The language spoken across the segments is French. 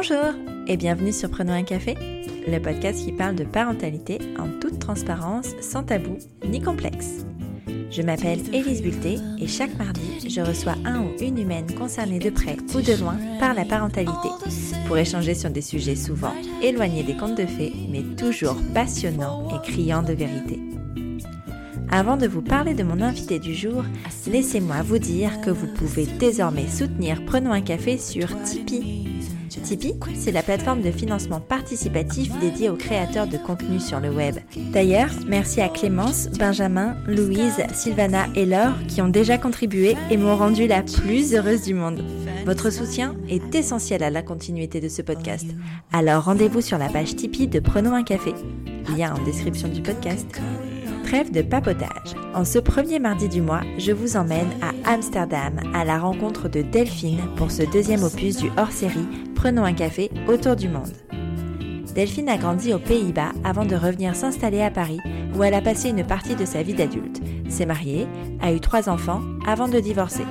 Bonjour et bienvenue sur Prenons un café, le podcast qui parle de parentalité en toute transparence, sans tabou ni complexe. Je m'appelle Élise Bulté et chaque mardi, je reçois un ou une humaine concernée de près ou de loin par la parentalité pour échanger sur des sujets souvent éloignés des contes de fées, mais toujours passionnants et criants de vérité. Avant de vous parler de mon invité du jour, laissez-moi vous dire que vous pouvez désormais soutenir Prenons un café sur Tipeee. Tipeee, c'est la plateforme de financement participatif dédiée aux créateurs de contenu sur le web. D'ailleurs, merci à Clémence, Benjamin, Louise, Sylvana et Laure qui ont déjà contribué et m'ont rendu la plus heureuse du monde. Votre soutien est essentiel à la continuité de ce podcast. Alors rendez-vous sur la page Tipeee de Prenons un café. Lien en description du podcast. Trêve de papotage. En ce premier mardi du mois, je vous emmène à Amsterdam à la rencontre de Delphine pour ce deuxième opus du hors-série Prenons un café autour du monde. Delphine a grandi aux Pays-Bas avant de revenir s'installer à Paris où elle a passé une partie de sa vie d'adulte, s'est mariée, a eu trois enfants avant de divorcer.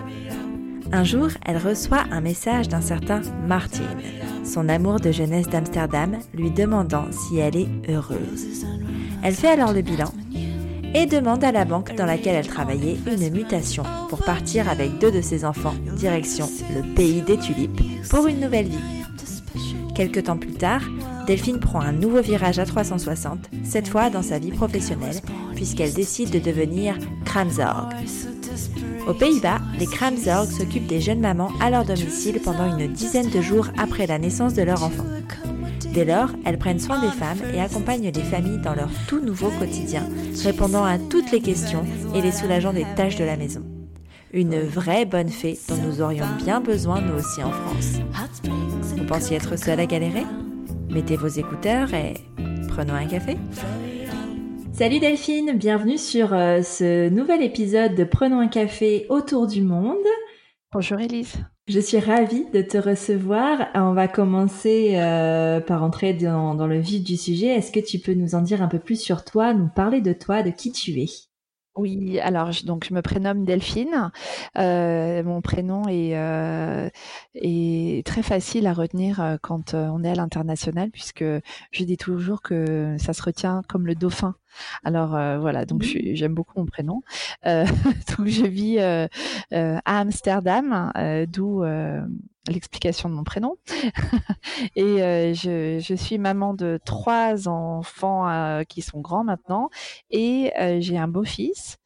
Un jour, elle reçoit un message d'un certain Martin, son amour de jeunesse d'Amsterdam, lui demandant si elle est heureuse. Elle fait alors le bilan et demande à la banque dans laquelle elle travaillait une mutation pour partir avec deux de ses enfants direction le pays des tulipes pour une nouvelle vie. Quelques temps plus tard, Delphine prend un nouveau virage à 360, cette fois dans sa vie professionnelle, puisqu'elle décide de devenir Kramzorg. Aux Pays-Bas, les Kramzorg s'occupent des jeunes mamans à leur domicile pendant une dizaine de jours après la naissance de leur enfant. Dès lors, elles prennent soin des femmes et accompagnent les familles dans leur tout nouveau quotidien, répondant à toutes les questions et les soulageant des tâches de la maison. Une vraie bonne fée dont nous aurions bien besoin nous aussi en France. Vous pensiez être seul à galérer? Mettez vos écouteurs et prenons un café. Salut Delphine, bienvenue sur euh, ce nouvel épisode de Prenons un café autour du monde. Bonjour Elise. Je suis ravie de te recevoir. On va commencer euh, par entrer dans, dans, le vif du sujet. Est-ce que tu peux nous en dire un peu plus sur toi, nous parler de toi, de qui tu es? Oui, alors je, donc je me prénomme Delphine. Euh, mon prénom est, euh, est très facile à retenir euh, quand on est à l'international puisque je dis toujours que ça se retient comme le dauphin. Alors euh, voilà, donc mmh. j'aime beaucoup mon prénom. Euh, donc je vis à Amsterdam, d'où l'explication de mon prénom. et je, je, suis maman de trois enfants qui sont grands maintenant et j'ai un beau-fils.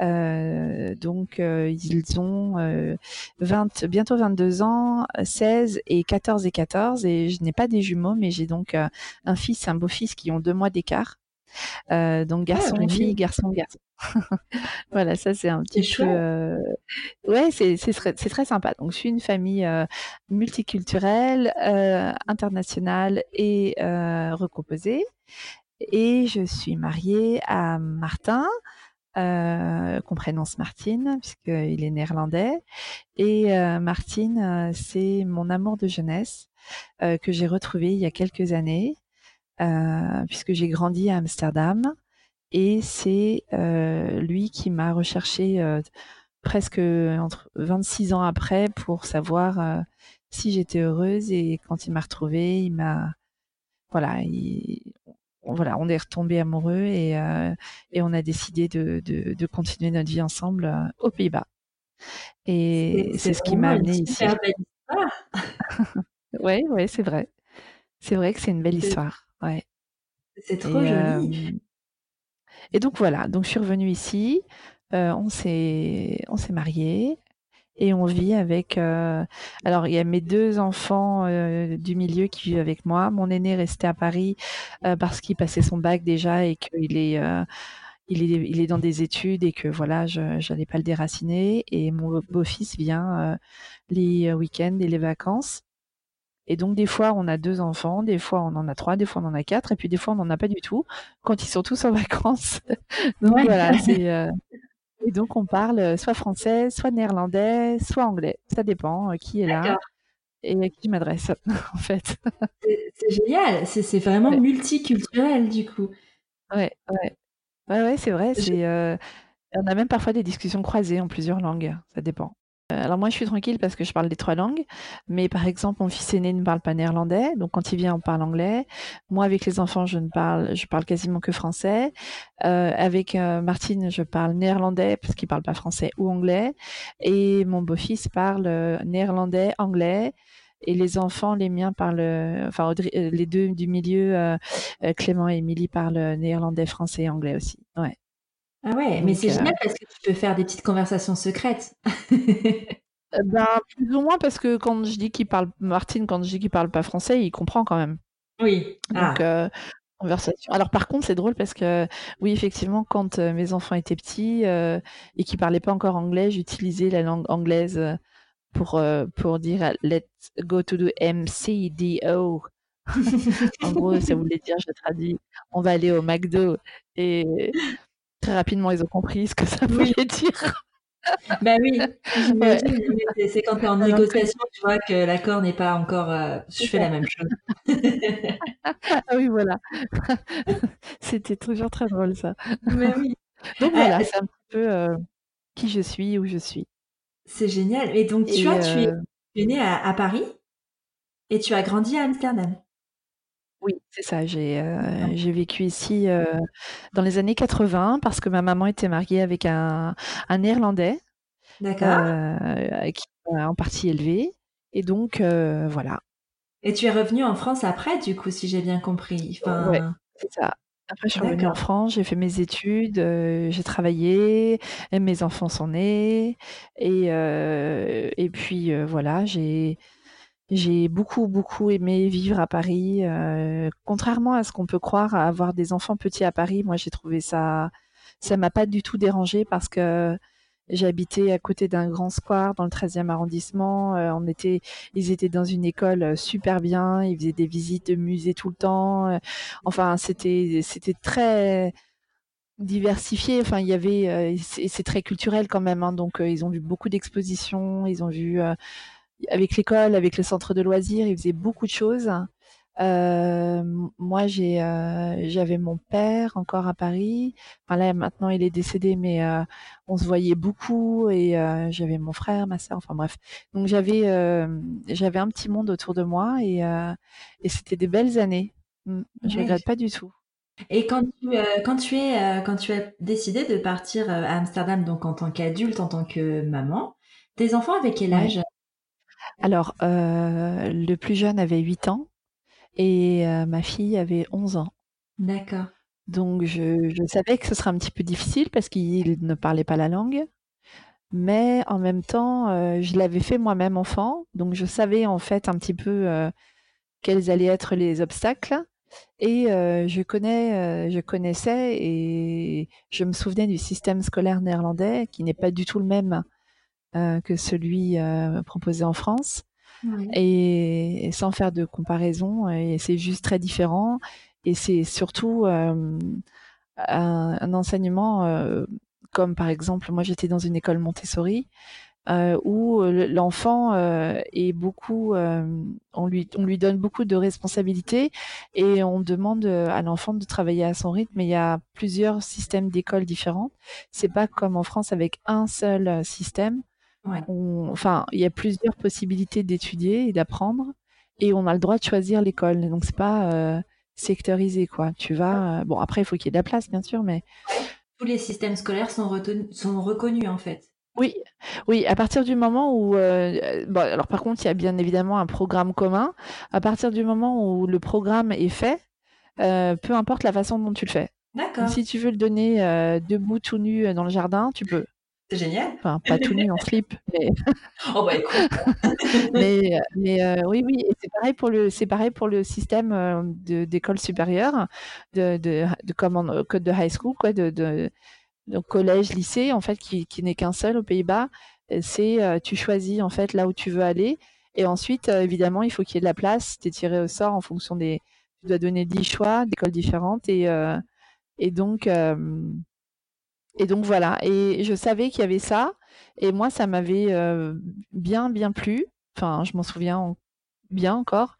Euh, donc ils ont 20, bientôt 22 ans, 16 et 14 et 14 et je n'ai pas des jumeaux mais j'ai donc un fils, un beau-fils qui ont deux mois d'écart. Euh, donc ah, garçon, fille, garçon, garçon. voilà, ça c'est un petit peu. Euh... Ouais, c'est très, très sympa. Donc je suis une famille euh, multiculturelle, euh, internationale et recomposée. Et je suis mariée à Martin, euh, qu'on prénonce Martine, puisqu'il est néerlandais. Et euh, Martine, c'est mon amour de jeunesse que j'ai retrouvé il y a quelques années. Euh, puisque j'ai grandi à Amsterdam. Et c'est euh, lui qui m'a recherché euh, presque entre 26 ans après pour savoir si j'étais heureuse. Et quand il m'a retrouvée, il m'a voilà, voilà, on est retombé amoureux et, euh, et on a décidé de, de, de, continuer notre vie ensemble euh, aux Pays-Bas. Et c'est ce qui m'a amené ici. Oui, ouais, c'est vrai. C'est vrai que c'est une belle histoire. Ouais. C'est trop joli. et donc voilà, donc je suis revenue ici, on s'est on s'est mariés et on vit avec alors il y a mes deux enfants du milieu qui vivent avec moi. Mon aîné est resté à Paris parce qu'il passait son bac déjà et qu'il est il est, il est dans des études et que voilà, je n'allais pas le déraciner. Et mon beau-fils vient les week-ends et les vacances. Et donc, des fois, on a deux enfants, des fois, on en a trois, des fois, on en a quatre, et puis des fois, on n'en a pas du tout quand ils sont tous en vacances. donc, voilà, c'est. Euh... Et donc, on parle soit français, soit néerlandais, soit anglais. Ça dépend euh, qui est là et à qui m'adresse, en fait. c'est génial. C'est vraiment multiculturel, du coup. Ouais, ouais. Ouais, ouais, c'est vrai. C'est, euh... On a même parfois des discussions croisées en plusieurs langues. Ça dépend. Alors moi, je suis tranquille parce que je parle les trois langues, mais par exemple, mon fils aîné ne parle pas néerlandais, donc quand il vient, on parle anglais. Moi, avec les enfants, je ne parle, je parle quasiment que français. Euh, avec euh, Martine, je parle néerlandais parce qu'il parle pas français ou anglais, et mon beau-fils parle euh, néerlandais, anglais. Et les enfants, les miens parlent, enfin les deux du milieu, Clément et Émilie parlent néerlandais, français et anglais aussi. Ouais. Ah ouais, mais c'est génial parce que tu peux faire des petites conversations secrètes. Euh, ben, plus ou moins parce que quand je dis qu'il parle Martine, quand je dis qu'il parle pas français, il comprend quand même. Oui. Donc ah. conversation. Alors par contre, c'est drôle parce que oui, effectivement, quand mes enfants étaient petits et qu'ils parlaient pas encore anglais, j'utilisais la langue anglaise pour pour dire let's go to the MCDO. en gros, ça voulait dire, je traduis, on va aller au McDo et très rapidement, ils ont compris ce que ça voulait dire. Ben oui, c'est quand tu es en négociation, tu vois que l'accord n'est pas encore. Euh, je fais la même chose. ah oui, voilà. C'était toujours très drôle ça. Mais oui. Donc voilà, ah, c'est un petit peu euh, qui je suis, où je suis. C'est génial. Et donc, tu vois, tu es, euh tu es né à, à, Paris et tu as grandi à Amsterdam. Oui, c'est ça. J'ai j'ai vécu ici dans les années 80 parce que ma maman était mariée avec un, un néerlandais euh, qui m'a en partie élevé. Et donc, voilà. Et tu es revenue en France après, du coup, si j'ai bien compris? Enfin... c'est ça. Après, je suis revenue en France, j'ai fait mes études, j'ai travaillé, et mes enfants sont nés. Et, et puis, voilà, j'ai j'ai beaucoup, beaucoup aimé vivre à Paris. Euh, contrairement à ce qu'on peut croire, avoir des enfants petits à Paris, moi j'ai trouvé ça, ça m'a pas du tout dérangé parce que j'habitais à côté d'un grand square dans le 13e arrondissement. Euh, on était, ils étaient dans une école euh, super bien. Ils faisaient des visites de musées tout le temps. enfin, c'était, c'était très diversifié. Enfin, il y avait, c'est très culturel quand même. Hein, donc, ils ont vu beaucoup d'expositions. Ils ont vu avec l'école, avec le centre de loisirs, il faisait beaucoup de choses. Euh, moi, j'ai, euh, j'avais mon père encore à Paris. Enfin là, maintenant, il est décédé, mais euh, on se voyait beaucoup et j'avais mon frère, ma sœur. Enfin bref, donc j'avais, j'avais un petit monde autour de moi et, et c'était des belles années. Mm, je ne regrette pas du tout. Et quand tu, quand tu es, quand tu as décidé de partir à Amsterdam, donc en tant qu'adulte, en tant que maman, tes enfants avaient quel âge? Alors, euh, le plus jeune avait 8 ans et euh, ma fille avait 11 ans. D'accord. Donc je savais que ce serait un petit peu difficile parce qu'il ne parlait pas la langue, mais en même temps, euh, je l'avais fait moi-même enfant, donc je savais en fait un petit peu, quels allaient être les obstacles et je connais, je connaissais et je me souvenais du système scolaire néerlandais qui n'est pas du tout le même euh, que celui euh, proposé en France. Et, sans faire de comparaison, et c'est juste très différent. Et c'est surtout euh, un, enseignement comme par exemple, moi j'étais dans une école Montessori où l'enfant est beaucoup, on lui on lui donne beaucoup de responsabilités et on demande à l'enfant de travailler à son rythme. Mais il y a plusieurs systèmes d'écoles différents. C'est pas comme en France avec un seul système enfin, il y a plusieurs possibilités d'étudier et d'apprendre, et on a le droit de choisir l'école. Donc c'est pas euh, sectorisé, quoi. Tu vas, euh, bon après il faut qu'il y ait de la place, bien sûr, mais tous les systèmes scolaires sont, sont reconnus en fait. Oui, oui, à partir du moment où, euh, bon, alors par contre, il y a bien évidemment un programme commun. À partir du moment où le programme est fait, peu importe la façon dont tu le fais. D'accord. Si tu veux le donner debout tout nu dans le jardin, tu peux. C'est génial. Enfin, pas tout nu en slip, mais. oh bah écoute. mais mais euh, oui, oui, c'est pareil pour le, c'est pareil pour le système euh, d'école supérieure, de, de, de comme code de high school, quoi, de, de, de, collège, lycée, en fait, qui, qui n'est qu'un seul aux Pays-Bas. C'est, euh, tu choisis en fait là où tu veux aller, et ensuite, évidemment, il faut qu'il y ait de la place. Tu es tiré au sort en fonction des, tu dois donner 10 choix d'écoles différentes, et et donc et donc voilà, et je savais qu'il y avait ça, et moi ça m'avait euh, bien bien plu. Enfin, je m'en souviens bien encore.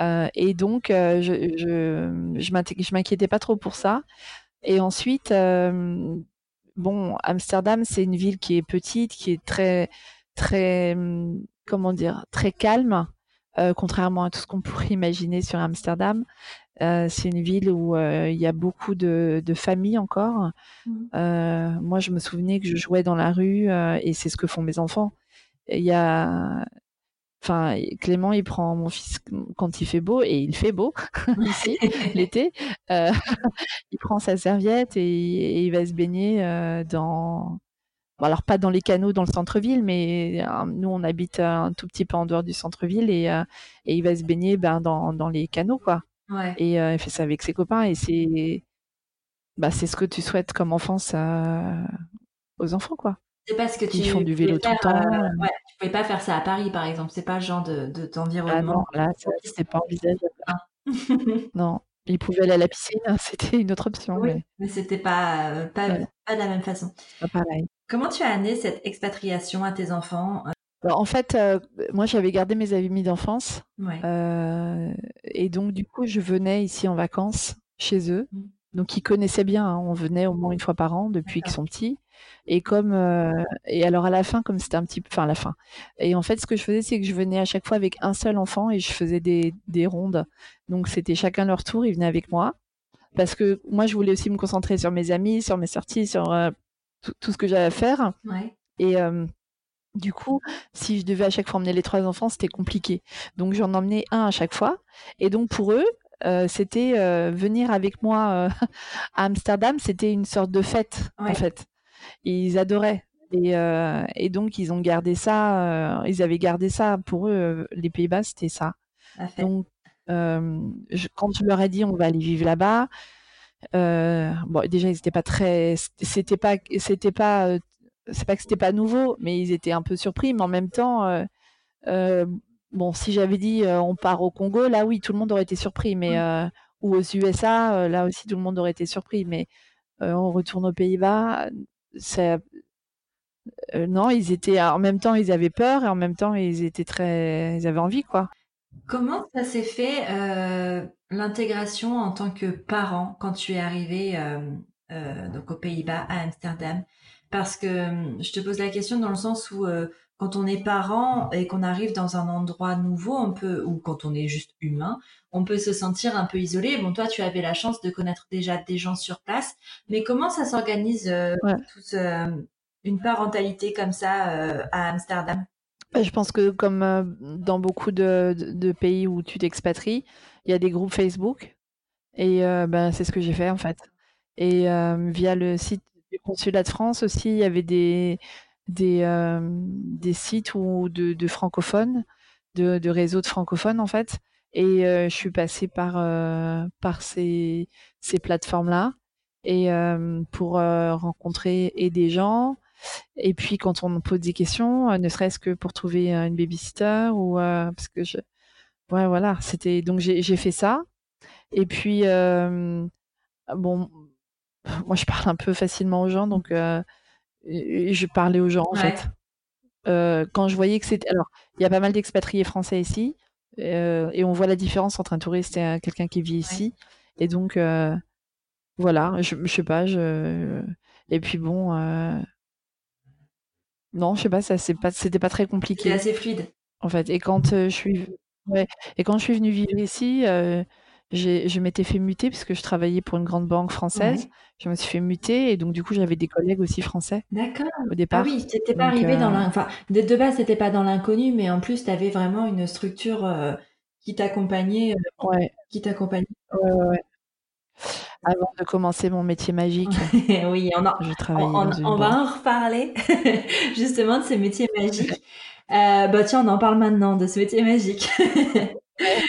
Euh, et donc euh, je je je m'inquiétais pas trop pour ça. Et ensuite, bon, Amsterdam, c'est une ville qui est petite, qui est très très, comment dire, très calme, contrairement à tout ce qu'on pourrait imaginer sur Amsterdam. C'est une ville où il y a beaucoup de, familles encore. Mmh. moi, je me souvenais que je jouais dans la rue et c'est ce que font mes enfants. Il y a, enfin, Clément, il prend mon fils quand il fait beau et il fait beau ici l'été. il prend sa serviette et, il va se baigner dans alors pas dans les canaux dans le centre-ville, mais nous on habite un tout petit peu en dehors du centre-ville et, et il va se baigner ben, dans, dans les canaux quoi. Et il fait ça avec ses copains et c'est bah, c'est ce que tu souhaites comme enfance aux enfants quoi. C'est parce que tu font du vélo tout le temps. Ouais, tu pouvais pas faire ça à Paris, par exemple. C'est pas le genre de, d'environnement. ah non, là, c'était pas envisageable. Non, ils pouvaient aller à la piscine, hein, c'était une autre option. Oui, mais, c'était pas, pas, pas, de la même façon. Pas pareil. Comment tu as amené cette expatriation à tes enfants en fait, euh, moi, j'avais gardé mes amis d'enfance. Ouais. et donc, du coup, je venais ici en vacances chez eux. Mmh. Donc, ils connaissaient bien. Hein. On venait au moins une fois par an depuis qu'ils sont petits. Et comme euh, et alors à la fin, comme c'était un petit peu, enfin à la fin. Et en fait, ce que je faisais, c'est que je venais à chaque fois avec un seul enfant et je faisais des, des rondes. Donc c'était chacun leur tour, ils venaient avec moi parce que moi, je voulais aussi me concentrer sur mes amis, sur mes sorties, sur euh, tout, ce que j'avais à faire. Ouais. Et euh, du coup, si je devais à chaque fois emmener les trois enfants, c'était compliqué. Donc j'en emmenais un à chaque fois. Et donc pour eux, euh, c'était euh, venir avec moi euh, à Amsterdam, c'était une sorte de fête en fait. Ils adoraient. Et, et, donc ils ont gardé ça, ils avaient gardé ça pour eux, les Pays-Bas, c'était ça. Donc quand je leur ai dit on va aller vivre là-bas, bon déjà ils n'étaient pas très, c'était pas, c'était pas, c'est pas que c'était pas nouveau, mais ils étaient un peu surpris, mais en même temps bon, si j'avais dit on part au Congo, là oui, tout le monde aurait été surpris, mais ou aux USA, là aussi tout le monde aurait été surpris, mais on retourne aux Pays-Bas, non, ils étaient en même temps ils avaient peur et en même temps ils étaient très, ils avaient envie quoi. Comment ça s'est fait l'intégration en tant que parent quand tu es arrivé donc aux Pays-Bas à Amsterdam? Parce que je te pose la question dans le sens où quand on est parent et qu'on arrive dans un endroit nouveau, on peut, ou quand on est juste humain, on peut se sentir un peu isolé. Bon, toi, tu avais la chance de connaître déjà des gens sur place, mais comment ça s'organise euh, euh, une parentalité comme ça euh, à Amsterdam? Bah, Je pense que comme dans beaucoup de, pays où tu t'expatries, il y a des groupes Facebook et ben, c'est ce que j'ai fait en fait. Et via le site du consulat de France aussi, il y avait des des, euh, sites ou de, francophones, de, réseaux de francophones en fait. Et euh, je suis passée par, euh, par ces, ces plateformes-là et pour rencontrer et des gens. Et puis quand on pose des questions, ne serait-ce que pour trouver une babysitter ou parce que je, ouais voilà, c'était donc j'ai fait ça. Et puis bon, moi je parle un peu facilement aux gens, donc je parlais aux gens en fait. Euh, quand je voyais que c'était. Alors, il y a pas mal d'expatriés français ici, euh, et on voit la différence entre un touriste et quelqu'un qui vit ici. Et donc, euh, voilà, je, je sais pas, je. Et puis bon. Non, je sais pas, ça c'est pas, c'était pas très compliqué. C'était assez fluide. En fait, et quand je suis, ouais, et quand je suis venue vivre ici, je m'étais fait muter parce que je travaillais pour une grande banque française. Je me suis fait muter et donc du coup j'avais des collègues aussi français. D'accord. Au départ. Ah oui, t'étais pas arrivé dans euh, enfin de, de base c'était pas dans l'inconnu, mais en plus tu avais vraiment une structure euh, qui t'accompagnait. Euh, ouais. Qui t'accompagnait. Ouais, ouais, Avant de commencer mon métier magique. oui, on, en, on, on va en reparler justement de ce métier magique. bah tiens, on en parle maintenant de ce métier magique.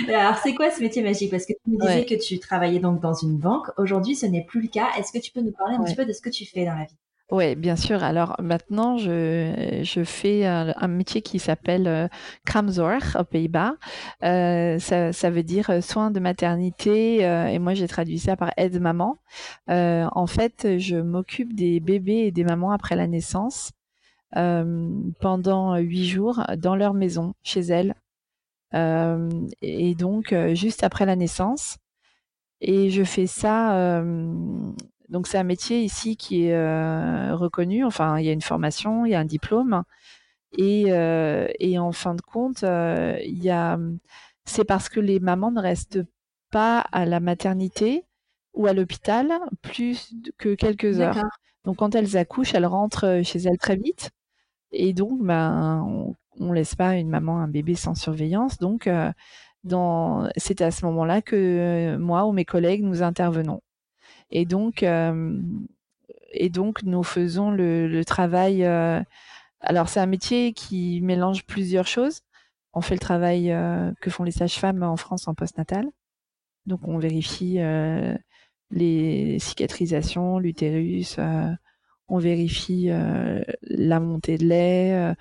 Alors, c'est quoi ce métier magique? Parce que tu me disais que tu travaillais donc dans une banque. Aujourd'hui, ce n'est plus le cas. Est-ce que tu peux nous parler un petit peu de ce que tu fais dans la vie? Oui, bien sûr. Alors maintenant, je, je fais un, métier qui s'appelle euh, Kramzorg aux Pays-Bas. Euh, ça, ça, veut dire euh, soins de maternité euh, et moi j'ai traduit ça par aide-maman. Euh, en fait, je m'occupe des bébés et des mamans après la naissance pendant huit jours dans leur maison, chez elles, euh, et donc juste après la naissance. Et je fais ça. Donc c'est un métier ici qui est reconnu. Enfin, il y a une formation, il y a un diplôme. Et, et en fin de compte, il y a, c'est parce que les mamans ne restent pas à la maternité ou à l'hôpital plus que quelques heures. Donc quand elles accouchent, elles rentrent chez elles très vite. Et donc, ben, on, ne laisse pas une maman, un bébé sans surveillance. Donc, c'est à ce moment-là que moi ou mes collègues nous intervenons. Et donc, et donc nous faisons le, travail. alors, c'est un métier qui mélange plusieurs choses. On fait le travail que font les sages-femmes en France en postnatal. Donc, on vérifie les cicatrisations, l'utérus, on vérifie la montée de lait.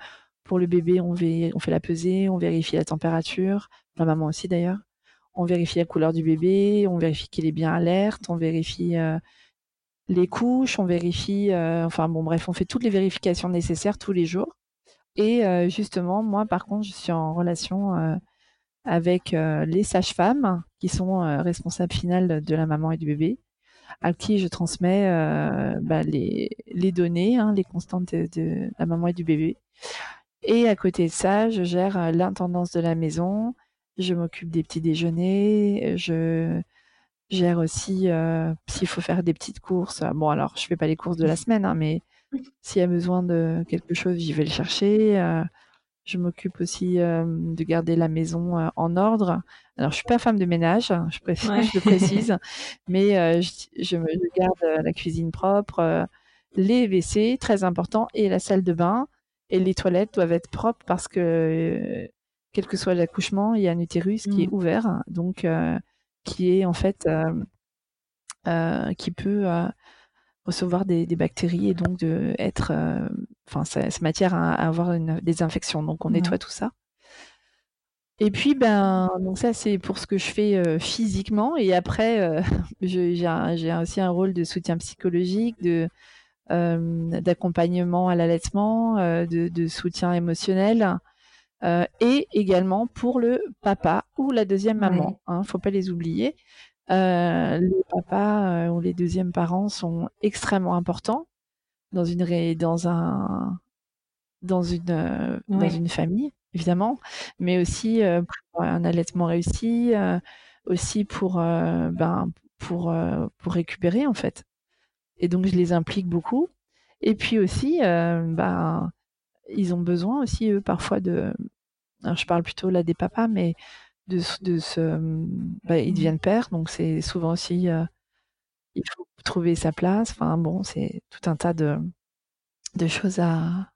Pour le bébé, on, fait la pesée, on vérifie la température, la maman aussi d'ailleurs. On vérifie la couleur du bébé, on vérifie qu'il est bien alerte, on vérifie les couches, on vérifie, enfin bon bref, on fait toutes les vérifications nécessaires tous les jours. Et justement, moi par contre, je suis en relation avec les sages-femmes qui sont responsables finales de la maman et du bébé, à qui je transmets bah, les, données, hein, les constantes de, la maman et du bébé. Et à côté de ça, je gère l'intendance de la maison, je m'occupe des petits déjeuners, je gère aussi s'il faut faire des petites courses. Bon, alors je fais pas les courses de la semaine, hein, mais s'il y a besoin de quelque chose, j'y vais le chercher. Je m'occupe aussi de garder la maison en ordre. Alors, je suis pas femme de ménage, hein, je, précise, je le précise, mais je, me, garde la cuisine propre, les WC, très important, et la salle de bain. Et les toilettes doivent être propres parce que, quel que soit l'accouchement, il y a un utérus qui est mmh. ouvert, donc qui est en fait qui peut recevoir des, bactéries et donc de être, euh, enfin, cette matière à, avoir une, des infections. Donc, on nettoie tout ça. Et puis, ben, donc ça, c'est pour ce que je fais euh, physiquement. Et après, euh, j'ai aussi un rôle de soutien psychologique, de d'accompagnement à l'allaitement, de, soutien émotionnel, et également pour le papa ou la deuxième maman. Il hein, faut pas les oublier. Euh, les papas euh, ou les deuxièmes parents sont extrêmement importants dans une dans un dans une euh, dans une famille évidemment, mais aussi pour un allaitement réussi, aussi pour ben pour pour récupérer en fait. Et donc je les implique beaucoup. Et puis aussi, ben ils ont besoin aussi eux parfois de. Alors je parle plutôt là des papas, mais de, de se, bah, ils mmh. deviennent pères, donc c'est souvent aussi, euh, il faut trouver sa place. Enfin bon, c'est tout un tas de, de choses à,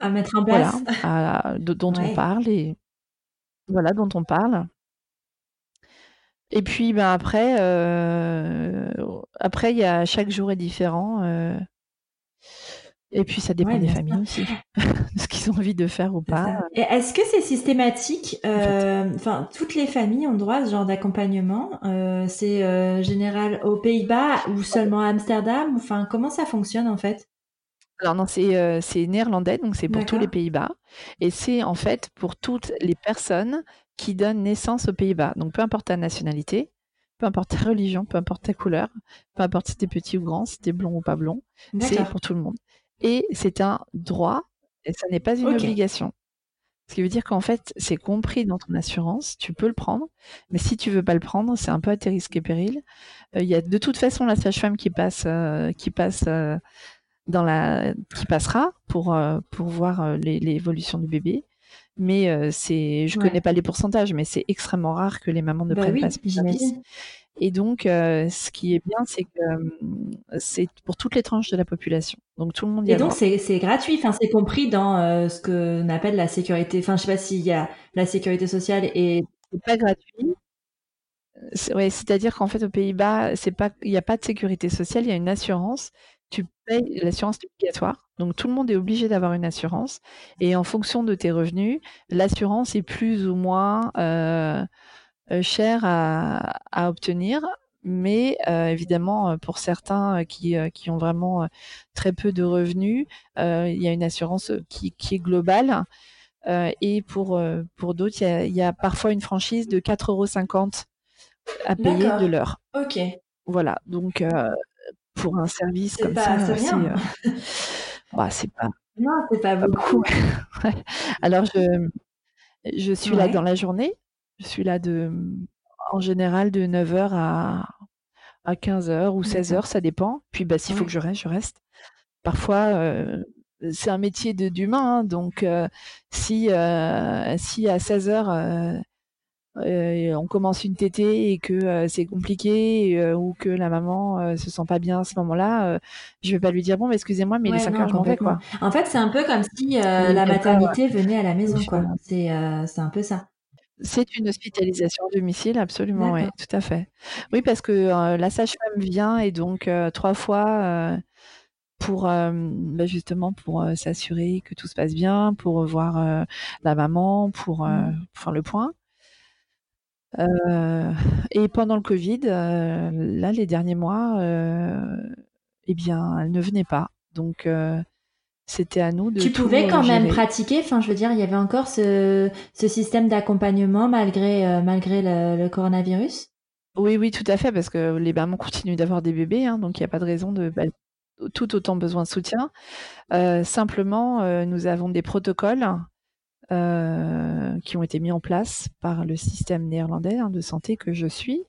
à mettre en place, voilà, dont on parle et voilà, dont on parle. Et puis, ben après, euh, après, il y a chaque jour est différent. Euh, et puis ça dépend des familles aussi, de ce qu'ils ont envie de faire ou pas. Et est-ce que c'est systématique euh, Enfin, toutes les familles ont droit à ce genre d'accompagnement. Euh, c'est euh, général aux Pays-Bas ou seulement à Amsterdam? Enfin, comment ça fonctionne en fait? Alors non, c'est c'est néerlandais, donc c'est pour tous les Pays-Bas. Et c'est en fait pour toutes les personnes qui donnent naissance aux Pays-Bas. Donc peu importe ta nationalité, peu importe ta religion, peu importe ta couleur, peu importe si t'es petit ou grand, si t'es blond ou pas blond, c'est pour tout le monde et c'est un droit et ça n'est pas une obligation. Ce qui veut dire qu'en fait, c'est compris dans ton assurance, tu peux le prendre, mais si tu veux pas le prendre, c'est un peu à tes risques et périls. Euh, il y a de toute façon la sage-femme qui passe, euh, qui passe euh, dans la, qui passera pour pour voir l'évolution du bébé. Mais c'est, je connais pas les pourcentages, mais c'est extrêmement rare que les mamans ne bah prennent pas ce service. Et donc, euh, ce qui est bien, c'est que euh, c'est pour toutes les tranches de la population. Donc, tout le monde y Et donc, c'est gratuit. Enfin, c'est compris dans euh, ce qu'on appelle la sécurité. Enfin, je sais pas s'il y a la sécurité sociale et c'est pas gratuit. Ouais, c'est-à-dire qu'en fait, aux Pays-Bas, c'est pas, il n'y a pas de sécurité sociale, il y a une assurance. Tu payes l'assurance obligatoire. Donc, tout le monde est obligé d'avoir une assurance. Et en fonction de tes revenus, l'assurance est plus ou moins euh, cher à, à, obtenir, mais euh, évidemment euh, pour certains qui, qui ont vraiment très peu de revenus, il y a une assurance qui, qui est globale. et pour, pour d'autres, il, y a, parfois une franchise de 4,50 euros à payer de l'heure. Ok. Voilà, donc pour un service comme ça, c'est bah, c'est pas Non, c'est pas beaucoup. Alors, je, je suis là dans la journée. Je suis là de, en général de 9h à, à 15h ou 16h, ça dépend. Puis, bah, s'il faut que je reste, je reste. Parfois, euh, c'est un métier d'humain, hein, donc euh, si, euh, si à 16h, on commence une tétée et que c'est compliqué ou que la maman se sent pas bien à ce moment-là, je vais pas lui dire bon, excusez-moi, mais les 5 heures, je m'en vais quoi. En fait, c'est un peu comme si la maternité venait à la maison, quoi. C'est un peu ça. C'est une hospitalisation à domicile, absolument, oui, tout à fait. Oui, parce que la sage-femme vient et donc trois fois pour bah, justement pour s'assurer que tout se passe bien, pour voir la maman, pour, mmh. faire le point. Et pendant le Covid, là, les derniers mois, eh bien, elle ne venait pas. Donc, c'était à nous de. Tu pouvais quand même pratiquer. Enfin, je veux dire, il y avait encore ce, système d'accompagnement malgré, malgré le, coronavirus? Oui, oui, tout à fait, parce que les mamans continuent d'avoir des bébés, hein, donc il n'y a pas de raison de. Bah, tout autant besoin de soutien. Euh, simplement, euh, nous avons des protocoles euh, qui ont été mis en place par le système néerlandais hein, de santé que je suis.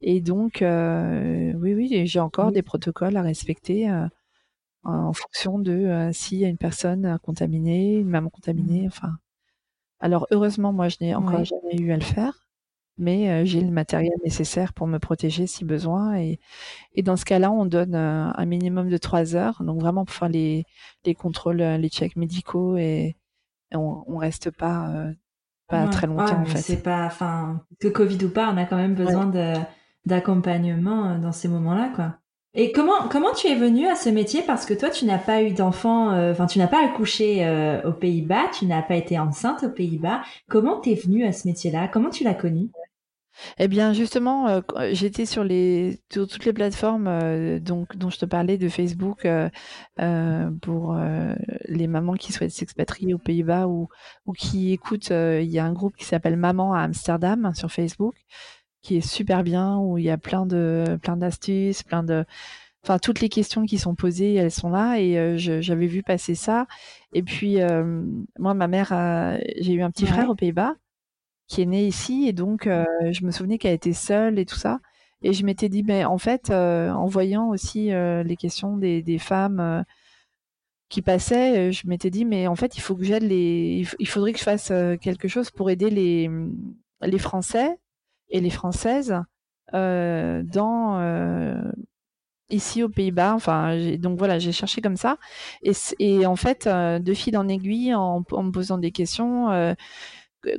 Et donc, oui, oui, j'ai encore des protocoles à respecter en fonction de s'il y a une personne contaminée, une maman contaminée, mmh. enfin. Alors, heureusement, moi, je n'ai encore jamais eu à le faire mais euh, j'ai le matériel nécessaire pour me protéger si besoin. Et, et dans ce cas-là, on donne euh, un minimum de trois heures, donc vraiment pour faire les, les contrôles, euh, les checks médicaux et, on, on reste pas pas très longtemps en fait. C'est pas, enfin, que Covid ou pas, on a quand même besoin d'accompagnement dans ces moments-là, quoi. Et comment comment tu es venue à ce métier? Parce que toi, tu n'as pas eu d'enfant, enfin, tu n'as pas accouché aux Pays-Bas, tu n'as pas été enceinte aux Pays-Bas. Comment t'es venue à ce métier-là? Comment tu l'as connu? Eh bien, justement, euh, j'étais sur les sur toutes les plateformes euh, donc dont je te parlais de Facebook euh, pour les mamans qui souhaitent s'expatrier aux Pays-Bas ou ou qui écoutent. il y a un groupe qui s'appelle Maman à Amsterdam sur Facebook qui est super bien où il y a plein de plein d'astuces, plein de enfin toutes les questions qui sont posées, elles sont là et j'avais vu passer ça. Et puis moi, ma mère, j'ai eu un petit frère aux Pays-Bas qui est née ici et donc euh, je me souvenais qu'elle était seule et tout ça. Et je m'étais dit, mais en fait, euh, en voyant aussi euh, les questions des, des femmes qui passaient, je m'étais dit, mais en fait, il faut que j'aide les, il faudrait que je fasse quelque chose pour aider les, les Français et les Françaises dans ici aux Pays-Bas. Enfin, donc voilà, j'ai cherché comme ça. Et, et en fait, de fil en aiguille, en, en, me posant des questions,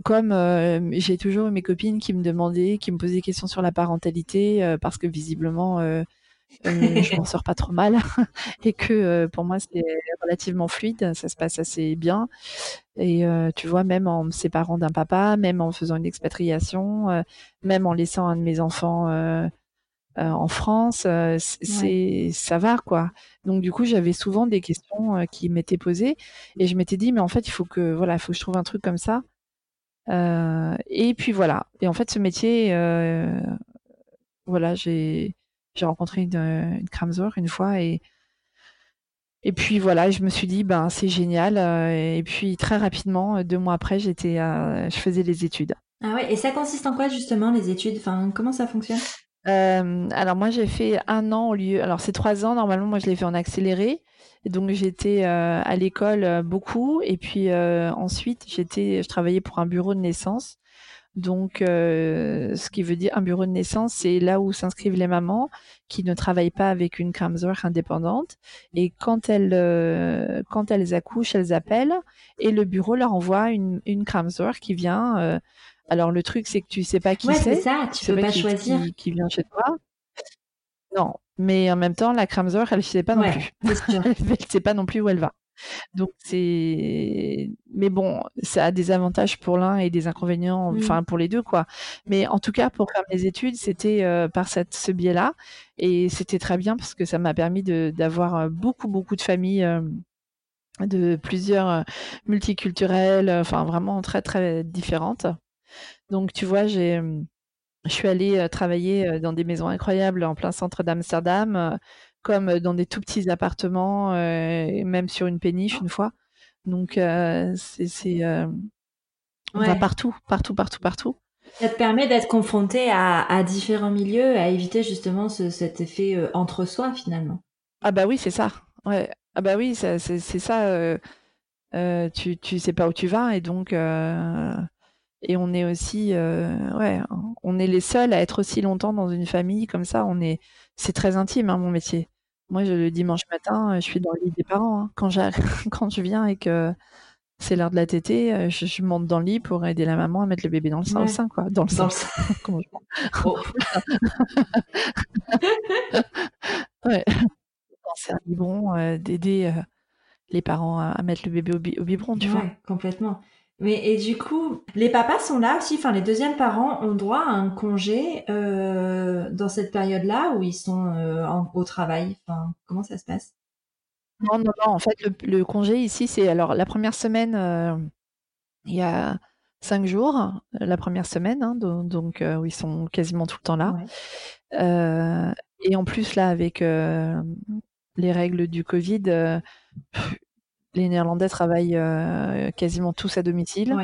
comme euh, j'ai toujours mes copines qui me demandaient, qui me posaient des questions sur la parentalité, euh, parce que visiblement, euh, je m'en sors pas trop mal et que pour moi c'est relativement fluide, ça se passe assez bien. Et tu vois, même en me séparant d'un papa, même en faisant une expatriation, même en laissant un de mes enfants en France, c'est ça va quoi. Donc du coup, j'avais souvent des questions qui m'étaient posées et je m'étais dit mais en fait il faut que voilà, il faut que je trouve un truc comme ça euh, et puis voilà. Et en fait, ce métier, euh, voilà, j'ai rencontré une, une une fois et et puis voilà, je me suis dit ben c'est génial. Euh, et puis très rapidement, deux mois après, j'étais, je faisais les études. Ah ouais. Et ça consiste en quoi justement les études? Enfin, comment ça fonctionne? Alors moi j'ai fait un an au lieu. Alors c'est trois ans normalement. Moi je l'ai fait en accéléré donc j'étais euh, à l'école euh, beaucoup et puis euh, ensuite j'étais, je travaillais pour un bureau de naissance. Donc, ce qui veut dire un bureau de naissance, c'est là où s'inscrivent les mamans qui ne travaillent pas avec une Kramsor indépendante. Et quand elles, quand elles accouchent, elles appellent et le bureau leur envoie une, une qui vient. alors le truc, c'est que tu sais pas qui c'est. c'est ça. Tu, peux pas, choisir qui, vient chez toi. Non, mais en même temps, la Kramzor, elle ne sait pas non plus. elle ne sait pas non plus où elle va. Donc c'est, mais bon, ça a des avantages pour l'un et des inconvénients, enfin pour les deux quoi. Mais en tout cas, pour faire mes études, c'était euh, par cette, ce biais-là, et c'était très bien parce que ça m'a permis d'avoir euh, beaucoup beaucoup de familles. Euh, de plusieurs multiculturelles, enfin vraiment très très différentes. Donc tu vois, j'ai je suis allée travailler dans des maisons incroyables en plein centre d'Amsterdam, comme dans des tout petits appartements, même sur une péniche une fois. Donc, c'est, on va partout, partout, partout, partout. Ça te permet d'être confronté à, différents milieux, à éviter justement cet effet entre soi finalement. Ah bah oui, c'est ça. Ouais. Ah bah oui, c'est ça. tu, tu sais pas où tu vas et donc et on est aussi ouais, on est les seuls à être aussi longtemps dans une famille comme ça. On est, c'est très intime hein, mon métier. Moi, je, le dimanche matin, je suis dans le lit des parents. Hein. Quand, quand je viens et que c'est l'heure de la tétée, euh, je, monte dans le lit pour aider la maman à mettre le bébé dans le sein, sein quoi. Dans le sein. Comment je... oh. ouais. C'est un biberon, euh, d'aider euh, les parents à, mettre le bébé au, biberon, tu vois. complètement. Mais et du coup, les papas sont là aussi. Enfin, les deuxièmes parents ont droit à un congé dans cette période-là où ils sont au travail. Enfin, comment ça se passe? Non, non, non, en fait, le, congé ici, c'est alors la première semaine, euh, il y a cinq jours, la première semaine, hein, donc, euh, ils sont quasiment tout le temps là. Euh, et en plus, là, avec les règles du Covid, les Néerlandais travaillent quasiment tous à domicile.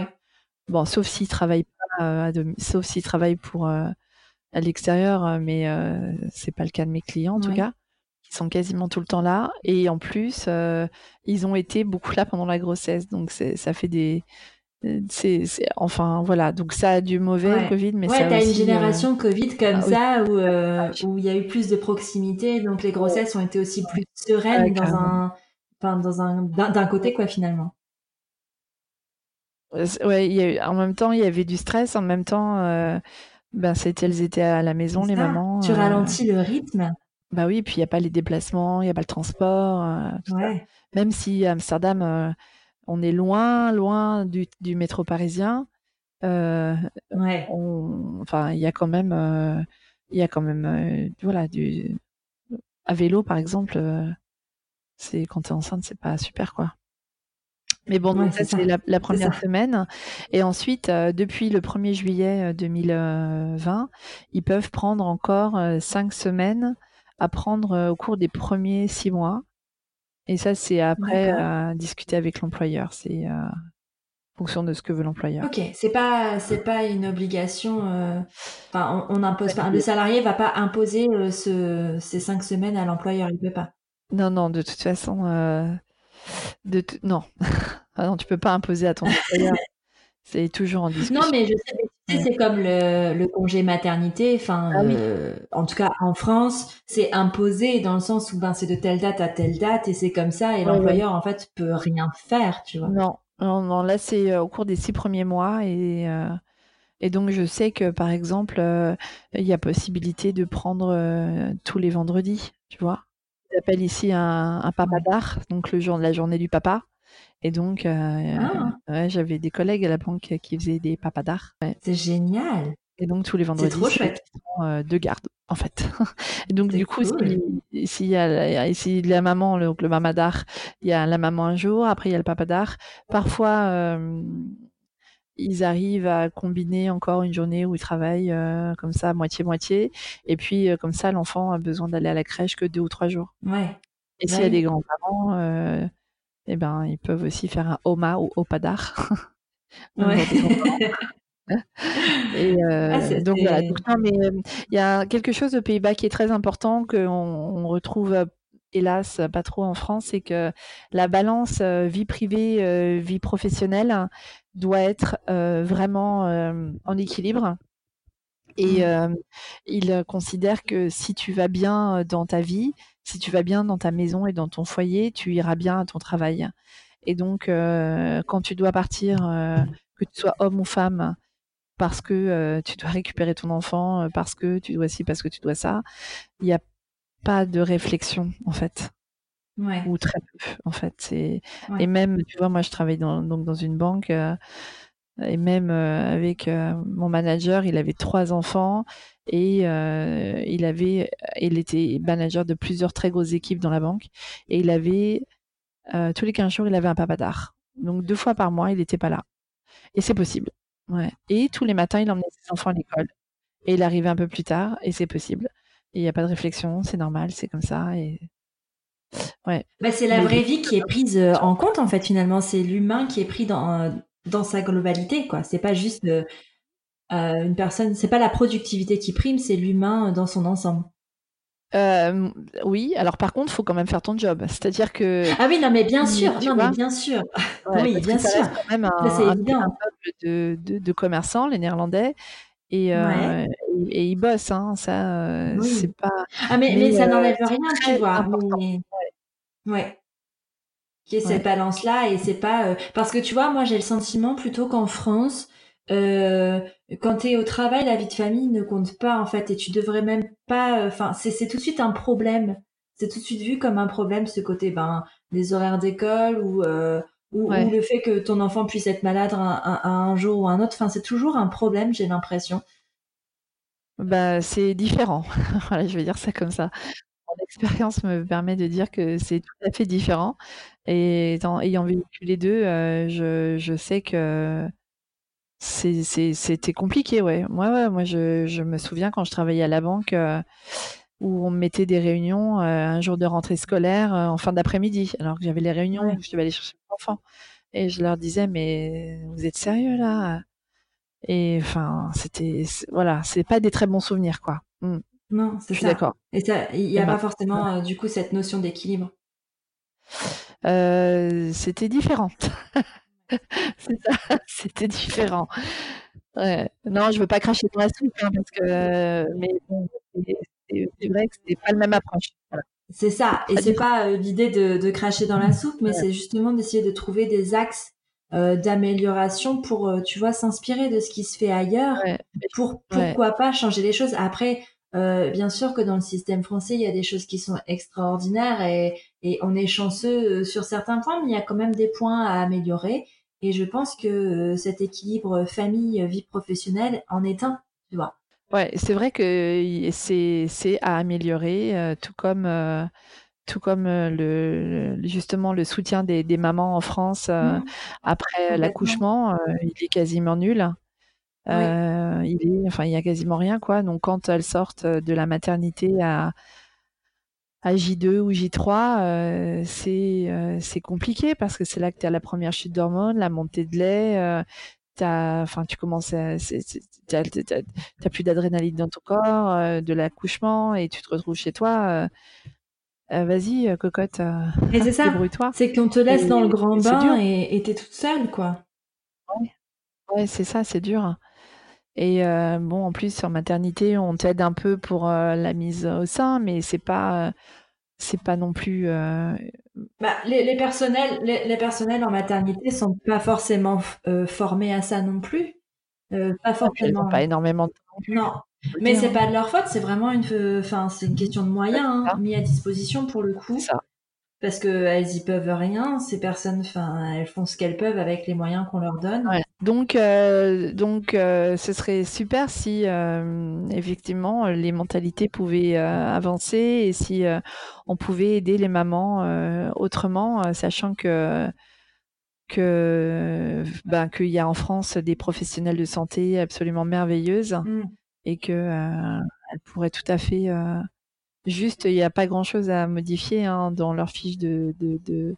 Bon, sauf s'ils travaillent pas à sauf s'ils travaillent pour à l'extérieur, mais c'est pas le cas de mes clients en tout cas sont quasiment tout le temps là. Et en plus, euh, ils ont été beaucoup là pendant la grossesse. Donc, ça fait des. Euh, c'est, enfin, voilà. Donc, ça a du mauvais, le Covid. Mais ouais, t'as une euh, génération Covid comme ah ça où, où il y a eu plus de proximité. Donc, les grossesses ont été aussi plus sereines dans un. Enfin, dans un. D'un côté, quoi, finalement. Ouais, y a en même temps, il y avait du stress. En même temps, ben, c'était, elles étaient à la maison, les mamans. Tu ralentis le rythme. Bah oui, puis il n'y a pas les déplacements, il n'y a pas le transport. Euh, Même si à Amsterdam, euh, on est loin, loin du, métro parisien, euh, ouais. enfin, il y a quand même, il y a quand même, voilà, du, à vélo par exemple, c'est quand tu es enceinte, c'est pas super quoi. Mais bon, ça, c'est la, première semaine. Et ensuite, depuis le 1er juillet 2020, ils peuvent prendre encore cinq semaines à prendre euh, au cours des premiers six mois. Et ça, c'est après à discuter avec l'employeur. C'est euh, en fonction de ce que veut l'employeur. Ok, c'est pas c'est pas une obligation. Euh, enfin, on, impose pas. Le salarié va pas imposer ce, ces cinq semaines à l'employeur. Il peut pas. Non, non. De toute façon, de non. ah non, tu peux pas imposer à ton employeur. c'est toujours en discussion. Non, mais je sais, c'est comme le, congé maternité. Enfin, ah euh, en tout cas en France, c'est imposé dans le sens où ben c'est de telle date à telle date et c'est comme ça et l'employeur en fait peut rien faire, tu vois. Non, non, là c'est euh, au cours des six premiers mois et euh, et donc je sais que par exemple il y a possibilité de prendre tous les vendredis, tu vois. J'appelle ici un, un papadar, donc le jour de la journée du papa. Et donc, euh, ah. j'avais des collègues à la banque qui faisaient des papadars. C'est génial. Et donc tous les vendredis, c'est trop chouette. Euh, de garde, en fait. Et donc du coup, s'il y a ici la maman, le, le mamadar, il y a la maman un jour, après il y a le papadar. Parfois, euh, ils arrivent à combiner encore une journée où ils travaillent comme ça, moitié-moitié. Et puis, comme ça, l'enfant a besoin d'aller à la crèche que deux ou trois jours. Ouais. Et s'il y a des grands-parents, eh ben, ils peuvent aussi faire un Oma ou Opadar. Et euh, ah, donc voilà. mais il y a quelque chose aux Pays-Bas qui est très important qu'on on retrouve euh, hélas pas trop en France, c'est que la balance euh, vie privée vie professionnelle doit être vraiment en équilibre. Et mmh. il considère que si tu vas bien dans ta vie, si tu vas bien dans ta maison et dans ton foyer, tu iras bien à ton travail. Et donc, euh, quand tu dois partir, euh, que tu sois homme ou femme, parce que euh, tu dois récupérer ton enfant, parce que tu dois ci, parce que tu dois ça, il n'y a pas de réflexion, en fait. Ou très peu, en fait. Et même, tu vois, moi, je travaille dans, donc dans une banque. et même avec mon manager, il avait trois enfants et euh, il avait, il était manager de plusieurs très grosses équipes dans la banque et il avait euh, tous les 15 jours, il avait un papadar. Donc deux fois par mois, il n'était pas là. Et c'est possible. Ouais. Et tous les matins, il emmenait ses enfants à l'école. Et il arrivait un peu plus tard, et c'est possible. Il n'y a pas de réflexion, c'est normal, c'est comme ça. Et Ouais. Bah, c'est la vraie vie qui est prise en compte en fait finalement. C'est l'humain qui est pris dans dans sa globalité quoi. C'est pas juste une personne. C'est pas la productivité qui prime, c'est l'humain dans son ensemble. oui, alors par contre, il faut quand même faire ton job. C'est-à-dire que. Ah oui, non, mais bien sûr, non, mais bien sûr. oui, bien sûr. C'est quand même un, peuple de, de, commerçants, les Néerlandais. Et, et, ils bossent, hein, ça, c'est pas. Ah, mais, mais, ça n'enlève rien, tu vois. Mais... Ouais. Qui est cette balance-là, et c'est pas. Parce que tu vois, moi, j'ai le sentiment plutôt qu'en France, euh, quand tu es au travail, la vie de famille ne compte pas en fait et tu devrais même pas. Euh, enfin, c'est tout de suite un problème. C'est tout de suite vu comme un problème ce côté ben des horaires d'école ou, euh, ou, le fait que ton enfant puisse être malade un, un, jour ou un autre. Enfin, c'est toujours un problème, j'ai l'impression. Bah, c'est différent. voilà, je vais dire ça comme ça. Mon expérience me permet de dire que c'est tout à fait différent. Et ayant vécu les deux, je, je sais que c'était compliqué, ouais. Moi, ouais, moi, je, je, me souviens quand je travaillais à la banque euh, où on me mettait des réunions euh, un jour de rentrée scolaire euh, en fin d'après-midi, alors que j'avais les réunions où je devais aller chercher mon enfant. Et je leur disais, mais vous êtes sérieux là? Et enfin, c'était, voilà, c'est pas des très bons souvenirs, quoi. Mmh. Non, c'est ça. d'accord. Et il n'y a pas forcément, du coup, cette notion d'équilibre? c'était différent. c'est ça, c'était différent. Ouais. Non, je veux pas cracher dans la soupe, hein, parce que, mais bon, c'est vrai que c'était pas la même approche. C'est ça, et c'est pas euh, l'idée de, de, cracher dans la soupe, mais c'est justement d'essayer de trouver des axes euh, d'amélioration pour, euh, tu vois, s'inspirer de ce qui se fait ailleurs, pour pourquoi pas changer les choses. Après, euh, bien sûr que dans le système français, il y a des choses qui sont extraordinaires et, et on est chanceux sur certains points, mais il y a quand même des points à améliorer. Et je pense que euh, cet équilibre famille-vie professionnelle en est un, tu vois. Ouais, c'est vrai que c'est à améliorer, euh, tout comme euh, tout comme le, justement le soutien des, des mamans en France mmh. après l'accouchement, il est quasiment nul. il est, enfin, il y a quasiment rien quoi. Donc quand elles sortent de la maternité à à J2 ou J3, euh, c'est euh, c'est compliqué parce que c'est là que tu as la première chute d'hormones, la montée de lait, euh, enfin tu commences à t'as plus d'adrénaline dans ton corps, de l'accouchement et tu te retrouves chez toi. Vas-y, cocotte, et c'est ça. toi C'est qu'on te laisse dans le grand bain et t'es toute seule, quoi. Ouais, ouais c'est ça, c'est dur. Et bon, en plus, sur maternité, on t'aide un peu pour la mise au sein, mais c'est pas, c'est pas non plus. Bah, les, les, personnels, les, les, personnels en maternité sont pas forcément formés à ça non plus. pas forcément. pas énormément de temps. Non, mais c'est pas de leur faute, c'est vraiment une, enfin, c'est une question de moyens hein, mis à disposition pour le coup. Ça parce qu'elles y peuvent rien. Ces personnes, enfin, elles font ce qu'elles peuvent avec les moyens qu'on leur donne. Donc, euh, donc, euh, ce serait super si euh, effectivement les mentalités pouvaient avancer et si on pouvait aider les mamans autrement, sachant que que ben, qu'il y a en France des professionnels de santé absolument merveilleuses mmh. et que elles pourraient tout à fait Juste, il n'y a pas grand-chose à modifier hein, dans leur fiche de, de, de...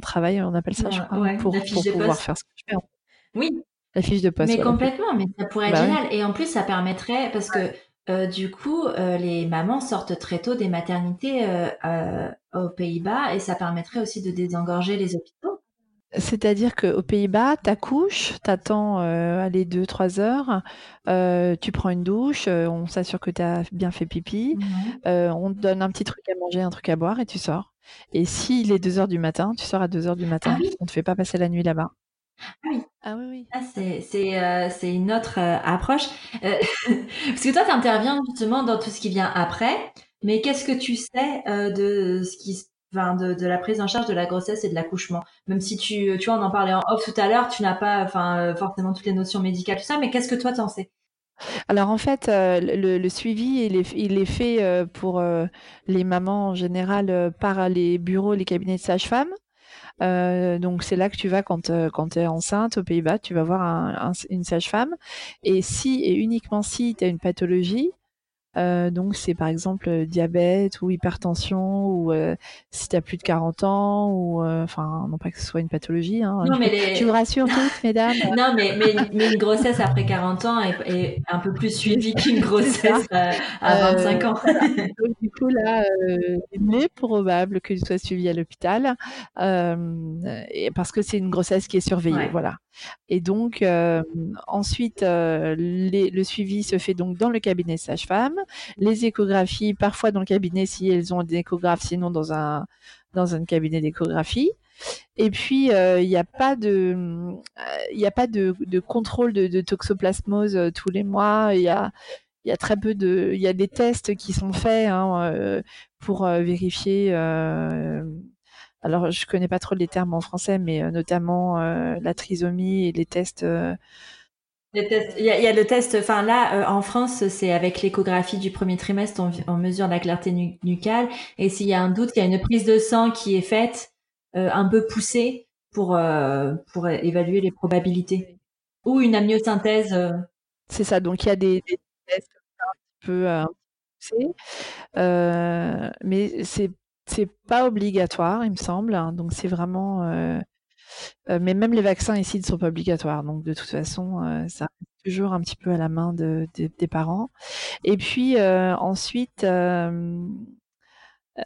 travail, on appelle ça, je crois, pour, pouvoir faire ce que je fais. Oui. La fiche de poste. Mais complètement, mais ça pourrait être bah génial. Et en plus, ça permettrait, parce que euh, du coup, euh, les mamans sortent très tôt des maternités euh, aux Pays-Bas et ça permettrait aussi de désengorger les hôpitaux. C'est-à-dire qu'aux Pays-Bas, tu accouches, tu attends euh, 2-3 heures, euh, tu prends une douche, euh, on s'assure que tu as bien fait pipi, euh, on te donne un petit truc à manger, un truc à boire et tu sors. Et s'il est 2 heures du matin, tu sors à 2 heures du matin. Ah on ne te fait pas passer la nuit là-bas. Ah oui. Ah oui, oui. Ah, c'est une autre approche. parce que toi, tu interviens justement dans tout ce qui vient après. Mais qu'est-ce que tu sais de ce qui se de, la prise en charge de la grossesse et de l'accouchement. Même si tu, on en parlait en off tout à l'heure, tu n'as pas, enfin, euh, forcément toutes les notions médicales, tout ça, mais qu'est-ce que toi t'en sais? Alors en fait, euh, le, suivi, il est, fait euh, pour les mamans en général par les bureaux, les cabinets de sage-femme. donc c'est là que tu vas quand, tu es enceinte aux Pays-Bas, tu vas voir un, une sage-femme. Et si et uniquement si tu as une pathologie, Euh, donc c'est par exemple diabète ou hypertension ou si tu as plus de 40 ans ou enfin non pas que ce soit une pathologie. Hein, non, mais je vous rassure toutes, mesdames. non, mais, mais, une grossesse après 40 ans est, un peu plus suivie qu'une grossesse à 25 ans. du coup là, il est probable que tu sois suivi à l'hôpital parce que c'est une grossesse qui est surveillée. Voilà. Et donc, euh, ensuite, euh, le suivi se fait donc dans le cabinet sage-femme. Les échographies, parfois dans le cabinet si elles ont des échographes, sinon dans un, dans un cabinet d'échographie. Et puis, euh, il n'y a pas de, il a pas de, contrôle de, toxoplasmose tous les mois. Il y a, y a très peu de, il y a des tests qui sont faits hein, pour vérifier alors je connais pas trop les termes en français, mais euh, notamment euh, la trisomie et les tests. Euh, il y, a, le test, enfin là, en France, c'est avec l'échographie du premier trimestre, on, mesure la clarté nucale. Et s'il y a un doute, il y a une prise de sang qui est faite, un peu poussée, pour, pour évaluer les probabilités. Ou une amniosynthèse. C'est ça, donc il y a des, tests un peu poussés. mais c'est c'est pas obligatoire, il me semble. Hein, donc c'est vraiment. Euh, euh, mais même les vaccins ici ne sont pas obligatoires. Donc de toute façon, euh, ça toujours un petit peu à la main de, des parents. Et puis ensuite, il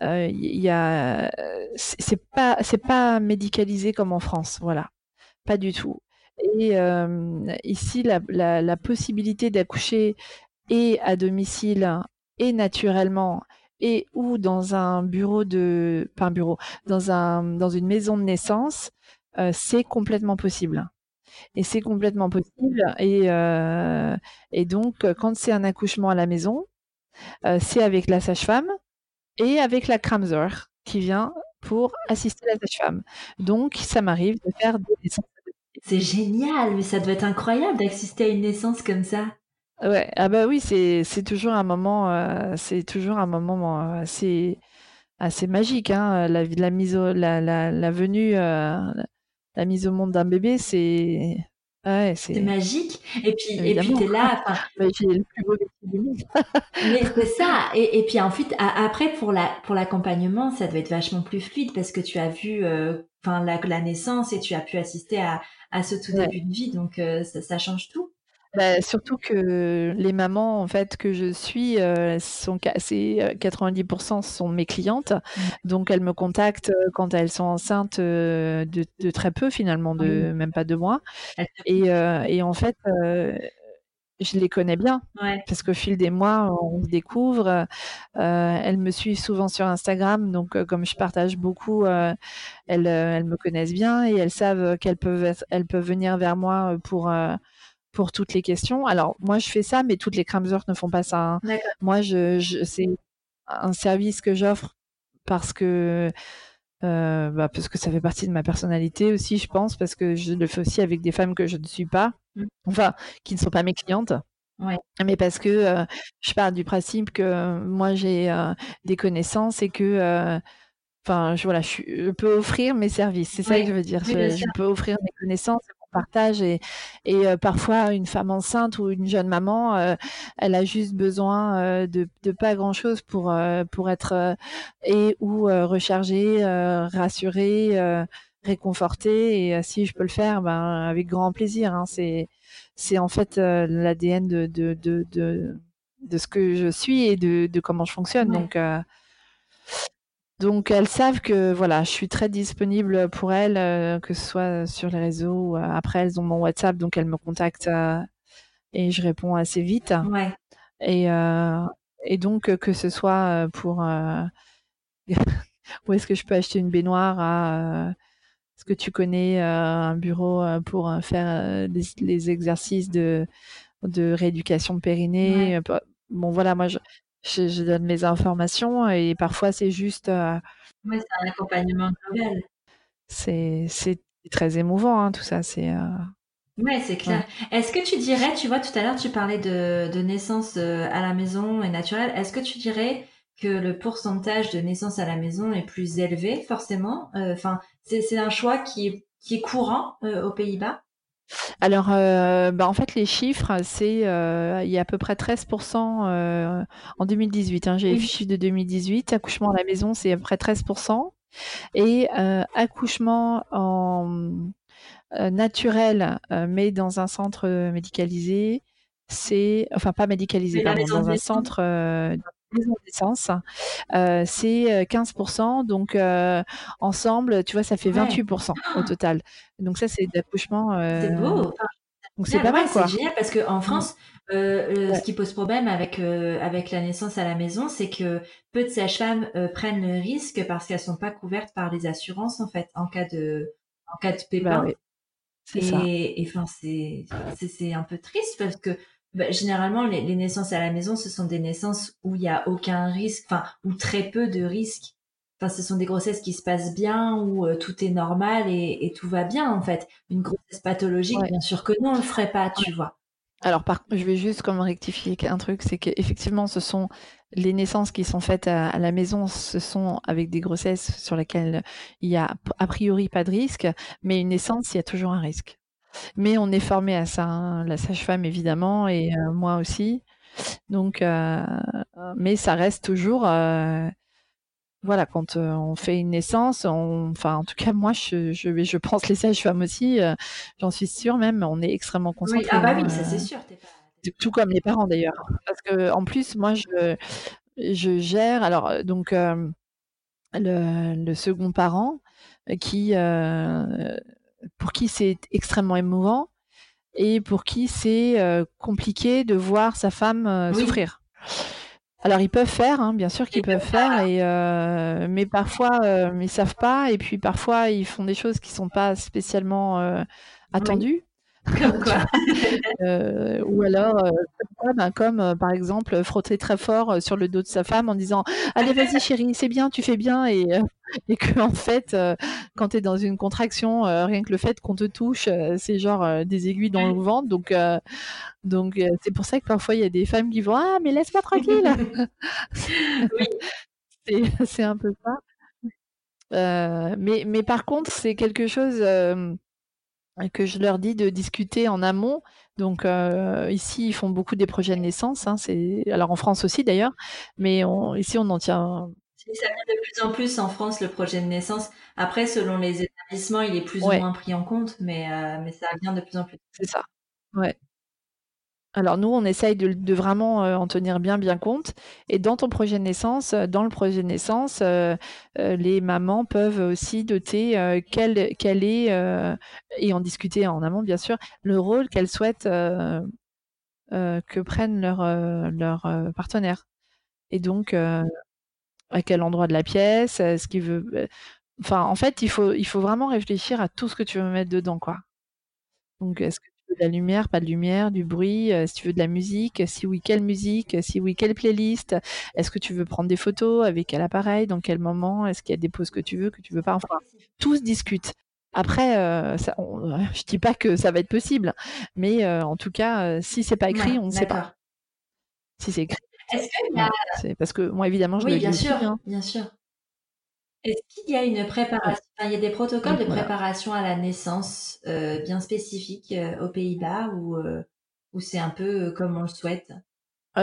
y a, c'est pas c'est pas médicalisé comme en France, voilà, pas du tout. Et ici, la, possibilité d'accoucher et à domicile et naturellement et ou dans un bureau de, pas un bureau, dans un, dans une maison de naissance, euh, c'est complètement possible. Et c'est complètement possible. Et, euh, et donc, quand c'est un accouchement à la maison, euh, c'est avec la sage-femme et avec la Kramser qui vient pour assister la sage-femme. Donc, ça m'arrive de faire des naissances. C'est génial, mais ça doit être incroyable d'assister à une naissance comme ça. Ouais, ah bah oui, c'est c'est toujours un moment, euh, c'est toujours un moment euh, assez assez magique, hein. La, la mise au, la, la, la venue, euh, la mise au monde d'un bébé, c'est ouais, c'est magique. Et puis et puis t'es là. Bah, j'ai le plus beau du monde. Mais c'est ça. Et, et puis ensuite après pour la pour l'accompagnement, ça doit être vachement plus fluide parce que tu as vu enfin la, la naissance et tu as pu assister à à ce tout début de vie, donc ça, ça change tout. Bah, surtout que les mamans en fait que je suis, euh, sont c'est 90% euh, sont mes clientes, mmh. donc elles me contactent, euh, quand elles sont enceintes, de de très peu finalement, de même pas deux mois. Et et en fait, je les connais bien. Parce qu'au fil des mois, on se découvre, elles me suivent souvent sur Instagram. Donc comme je partage beaucoup, elles, elles me connaissent bien et elles savent qu'elles peuvent elles peuvent venir vers moi, pour, pour toutes les questions. Alors, moi, je fais ça, mais toutes les Cramsers ne font pas ça. Hein. Moi, je, c'est un service que j'offre parce que, euh, bah, parce que ça fait partie de ma personnalité aussi, je pense, parce que je le fais aussi avec des femmes que je ne suis pas, mmh. enfin, qui ne sont pas mes clientes. Mais parce que euh, je pars du principe que moi, j'ai euh, des connaissances et que enfin je, voilà je, peux offrir mes services c'est ça que je veux dire je, peux offrir mes connaissances partage et, et euh, parfois une femme enceinte ou une jeune maman, euh, elle a juste besoin euh, de, de, pas grand chose pour pour être et ou rechargée, rassurée, réconfortée et si je peux le faire, ben avec grand plaisir. Hein, c'est c'est en fait l'ADN de de, de de, de ce que je suis et de, de comment je fonctionne. Donc donc elles savent que voilà, je suis très disponible pour elles, euh, que ce soit sur les réseaux. Euh, après, elles ont mon WhatsApp, donc elles me contactent euh, et je réponds assez vite. Ouais. Et, et donc que ce soit pour où est-ce que je peux acheter une baignoire à est-ce que tu connais un bureau pour faire les, exercices de, de rééducation de périnée Bon voilà, moi je, je, donne mes informations et parfois c'est juste. Euh, oui, c'est un accompagnement global. C'est très émouvant, hein, tout ça. C'est. Euh, oui, c'est clair. Est-ce que tu dirais, tu vois, tout à l'heure, tu parlais de, de naissance euh, à la maison et naturelle. Est-ce que tu dirais que le pourcentage de naissance à la maison est plus élevé, forcément? Enfin, c'est un choix qui est, qui est courant aux Pays-Bas? Alors, bah, en fait, les chiffres, c'est, il y a à peu près 13% en 2018, hein. J'ai les chiffres de 2018. Accouchement à la maison, c'est à peu près 13% et accouchement en naturel, mais dans un centre médicalisé, c'est enfin pas médicalisé, pardon, dans un centre maison de naissance, c'est 15% donc ensemble, tu vois, ça fait 28% au total. Donc ça, c'est d'accouchement. C'est beau. donc c'est pas mal, quoi. C'est génial parce qu'en. France, ce qui pose problème avec avec la naissance à la maison, c'est que peu de sages-femmes prennent le risque parce qu'elles sont pas couvertes par les assurances en fait en cas de en cas de bah pépin. Et enfin c'est un peu triste parce que bah, généralement, les, naissances à la maison, ce sont des naissances où il n'y a aucun risque, enfin, ou très peu de risques. Enfin, ce sont des grossesses qui se passent bien, où euh, tout est normal et, tout va bien, en fait. Une grossesse pathologique, bien sûr que non, on le ferait pas, tu vois. Alors, par, je vais juste comme rectifier un truc, c'est qu'effectivement, ce sont les naissances qui sont faites à, la maison, ce sont avec des grossesses sur lesquelles il y a a priori pas de risque, mais une naissance, il y a toujours un risque. Mais on est formé à ça, hein, la sage-femme évidemment et euh, moi aussi. Donc, euh, mais ça reste toujours, euh, voilà, quand on fait une naissance, enfin, en tout cas, moi, je, je, je pense les sages-femmes aussi, j'en suis sûre même, on est extrêmement concentrés. Oui, ah bah oui, ça c'est sûr. Tout comme les parents d'ailleurs, parce que en plus, moi, je, je gère, alors donc le, le, second parent qui pour qui c'est extrêmement émouvant et pour qui c'est euh, compliqué de voir sa femme euh, souffrir. Alors ils peuvent faire, hein, bien sûr qu'ils peuvent faire, et, euh, mais parfois ils savent pas, et puis parfois ils font des choses qui sont pas spécialement attendues. Comme quoi euh, Ou alors, euh, ben, comme euh, par exemple frotter très fort sur le dos de sa femme en disant Allez, vas-y chérie, c'est bien, tu fais bien. Et, et que en fait, quand tu es dans une contraction, rien que le fait qu'on te touche, c'est genre des aiguilles dans le ventre. Donc, donc c'est pour ça que parfois il y a des femmes qui vont Ah, mais laisse-moi tranquille oui. C'est un peu ça. mais, mais par contre, c'est quelque chose que je leur dis de discuter en amont. Donc ici, ils font beaucoup des projets de naissance. Hein, c'est alors en France aussi d'ailleurs, mais ici on en tient. Ça vient de plus en plus en France le projet de naissance. Après, selon les établissements, il est plus ou moins pris en compte, mais mais ça vient de plus en plus. C'est ça. Ouais. Alors nous, on essaye de, vraiment euh, en tenir bien bien compte. Et dans ton projet de naissance, euh, dans le projet de naissance, euh, les mamans peuvent aussi doter quel, quel est, et en discuter en amont bien sûr, le rôle qu'elles souhaitent que prennent leur, leur partenaire. Et donc, à quel endroit de la pièce, ce qu'il veut. Enfin, en fait, il faut, vraiment réfléchir à tout ce que tu veux mettre dedans, quoi. Donc, est-ce que de la lumière, pas de lumière, du bruit, euh, si tu veux de la musique, si oui, quelle musique, si oui, quelle playlist, est-ce que tu veux prendre des photos, avec quel appareil, dans quel moment, est-ce qu'il y a des poses que tu veux, que tu veux pas, enfin, tous discutent. Après, euh, ça, je dis pas que ça va être possible, mais euh, en tout cas, si c'est pas écrit, on ne sait pas. Si c'est écrit, c'est parce que moi évidemment je oui, le bien sûr, hein. bien sûr. Est-ce qu'il y a une préparation, il y a des protocoles de préparation à la naissance euh, bien spécifiques euh, aux Pays-Bas ou, euh, ou c'est un peu comme on le souhaite?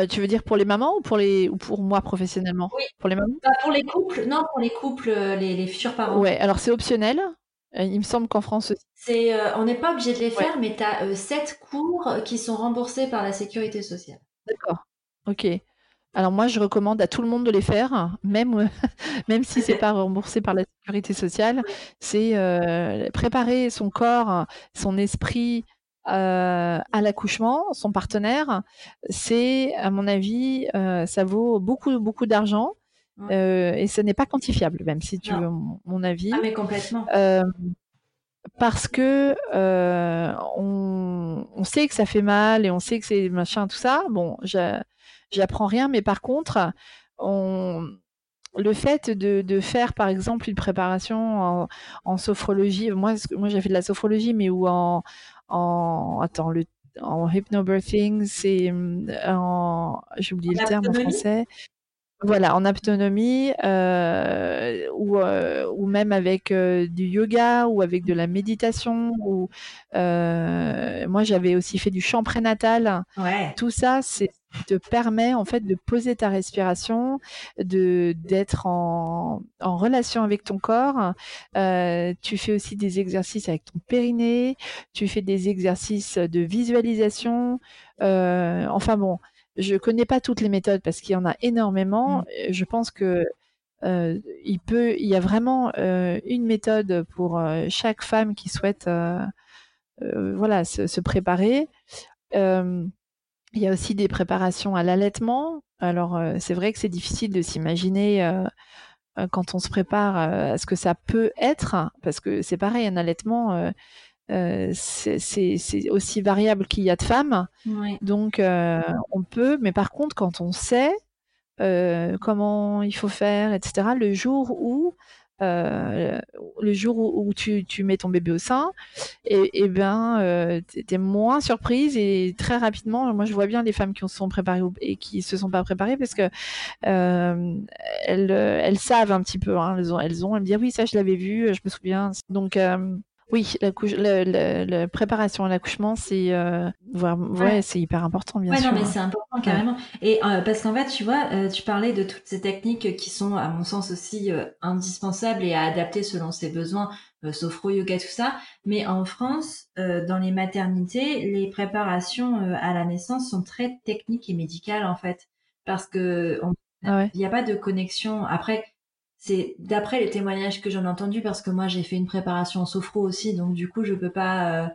Tu veux dire pour les mamans ou pour les ou pour moi professionnellement? Oui. Pour les mamans? Bah, Pour les couples, non, pour les couples, les, les futurs parents. Ouais, alors c'est optionnel. Il me semble qu'en France aussi. C'est, on n'est pas obligé de les faire, mais tu as sept cours qui sont remboursés par la sécurité sociale. D'accord. Ok. Alors moi, je recommande à tout le monde de les faire, même, même si c'est pas remboursé par la sécurité sociale. C'est euh, préparer son corps, son esprit euh, à l'accouchement, son partenaire. C'est, à mon avis, euh, ça vaut beaucoup, beaucoup d'argent. et ce n'est pas quantifiable, même si tu veux mon, avis. Ah mais complètement. parce que on, on, sait que ça fait mal et on sait que c'est machin tout ça. Bon, j'ai j'apprends rien, mais par contre, on, le fait de, de, faire par exemple une préparation en, en sophrologie, moi, moi j'ai fait de la sophrologie, mais ou en, en attends, le, en hypnobirthing, c'est en, j'ai oublié le terme en français. Voilà, en autonomie euh, ou, euh, ou même avec euh, du yoga ou avec de la méditation. Ou, moi, j'avais aussi fait du chant prénatal. Ouais. Tout ça, c'est te permet en fait de poser ta respiration, de d'être en, en relation avec ton corps. tu fais aussi des exercices avec ton périnée. Tu fais des exercices de visualisation. enfin bon je connais pas toutes les méthodes parce qu'il y en a énormément. Mmh. Je pense que euh, il peut, il y a vraiment euh, une méthode pour euh, chaque femme qui souhaite, voilà, se, préparer. Il y a aussi des préparations à l'allaitement. Alors c'est vrai que c'est difficile de s'imaginer quand on se prépare à ce que ça peut être, parce que c'est pareil, un allaitement euh, c'est aussi variable qu'il y a de femmes. Donc, euh, on peut, mais par contre, quand on sait euh, comment il faut faire, etc., le jour où, le jour où, tu, tu, mets ton bébé au sein, et, et ben, tu es moins surprise et très rapidement, moi je vois bien les femmes qui se sont préparées et qui se sont pas préparées parce que elles, elles savent un petit peu, hein, elles, ont, elles ont, elles me disent oui ça je l'avais vu, je me souviens. Donc oui, la, préparation à l'accouchement, c'est euh, ouais, c'est hyper important, bien ouais, sûr. non, mais c'est important carrément. Et euh, parce qu'en fait, tu vois, euh, tu parlais de toutes ces techniques qui sont, à mon sens, aussi indispensables et à adapter selon ses besoins, sophro, yoga, tout ça. Mais en France, dans les maternités, les préparations à la naissance sont très techniques et médicales en fait, parce que ah il n'y a pas de connexion. Après, c'est d'après les témoignages que j'en ai entendus parce que moi j'ai fait une préparation en sophro aussi donc du coup je peux pas euh,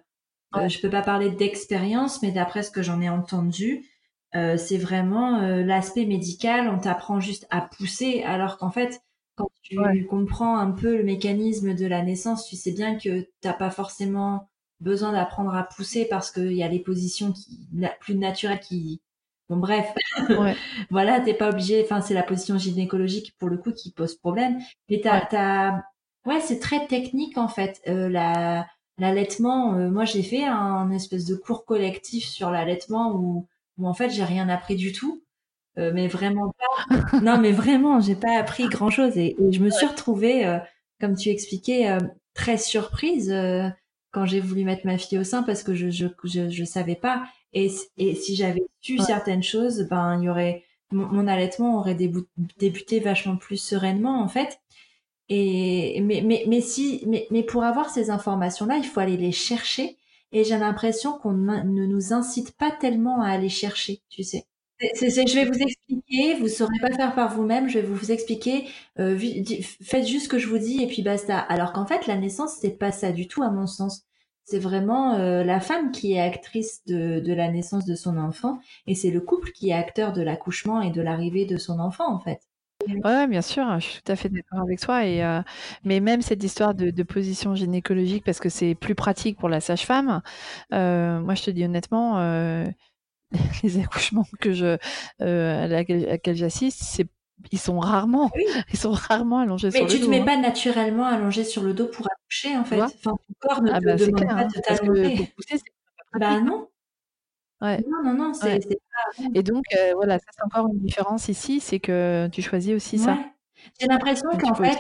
euh, je peux pas parler d'expérience mais d'après ce que j'en ai entendu euh, c'est vraiment l'aspect médical on t'apprend juste à pousser alors qu'en fait quand tu comprends un peu le mécanisme de la naissance tu sais bien que t'as pas forcément besoin d'apprendre à pousser parce qu'il y a les positions qui plus naturelles qui Bon, bref, ouais. voilà, t'es pas obligé. Enfin, c'est la position gynécologique pour le coup qui pose problème. Mais t'as, ouais, ouais c'est très technique en fait. Euh, la, l'allaitement, euh, moi j'ai fait un, espèce de cours collectif sur l'allaitement où, où en fait j'ai rien appris du tout. Euh, mais vraiment pas. non, mais vraiment, j'ai pas appris grand chose et, je me suis retrouvée, euh, comme tu expliquais, euh, très surprise quand j'ai voulu mettre ma fille au sein parce que je je, je, je savais pas et, et si j'avais su certaines choses, ben il y aurait mon, allaitement aurait débuté vachement plus sereinement en fait. Et mais mais mais si mais mais pour avoir ces informations là, il faut aller les chercher. Et j'ai l'impression qu'on ne nous incite pas tellement à aller chercher, tu sais. Je vais vous expliquer, vous saurez pas faire par vous-même, je vais vous, expliquer, euh, faites juste ce que je vous dis et puis basta. Alors qu'en fait, la naissance, c'est pas ça du tout à mon sens c'est vraiment euh, la femme qui est actrice de, la naissance de son enfant et c'est le couple qui est acteur de l'accouchement et de l'arrivée de son enfant en fait. Ouais, bien sûr, je suis tout à fait d'accord avec toi. Et, euh, mais même cette histoire de, position gynécologique, parce que c'est plus pratique pour la sage-femme, euh, moi je te dis honnêtement, les accouchements que je, à laquelle j'assiste, c'est ils sont rarement, ils sont rarement allongés sur le dos. Mais tu te mets pas naturellement allongé sur le dos pour accoucher, en fait. Enfin, ton corps ne ah te bah, demande pas hein, de t'allonger. Bah non. Ouais. Non, non, non, c'est pas... Et donc, euh, voilà, ça c'est encore une différence ici, c'est que tu choisis aussi ça. J'ai l'impression qu'en fait,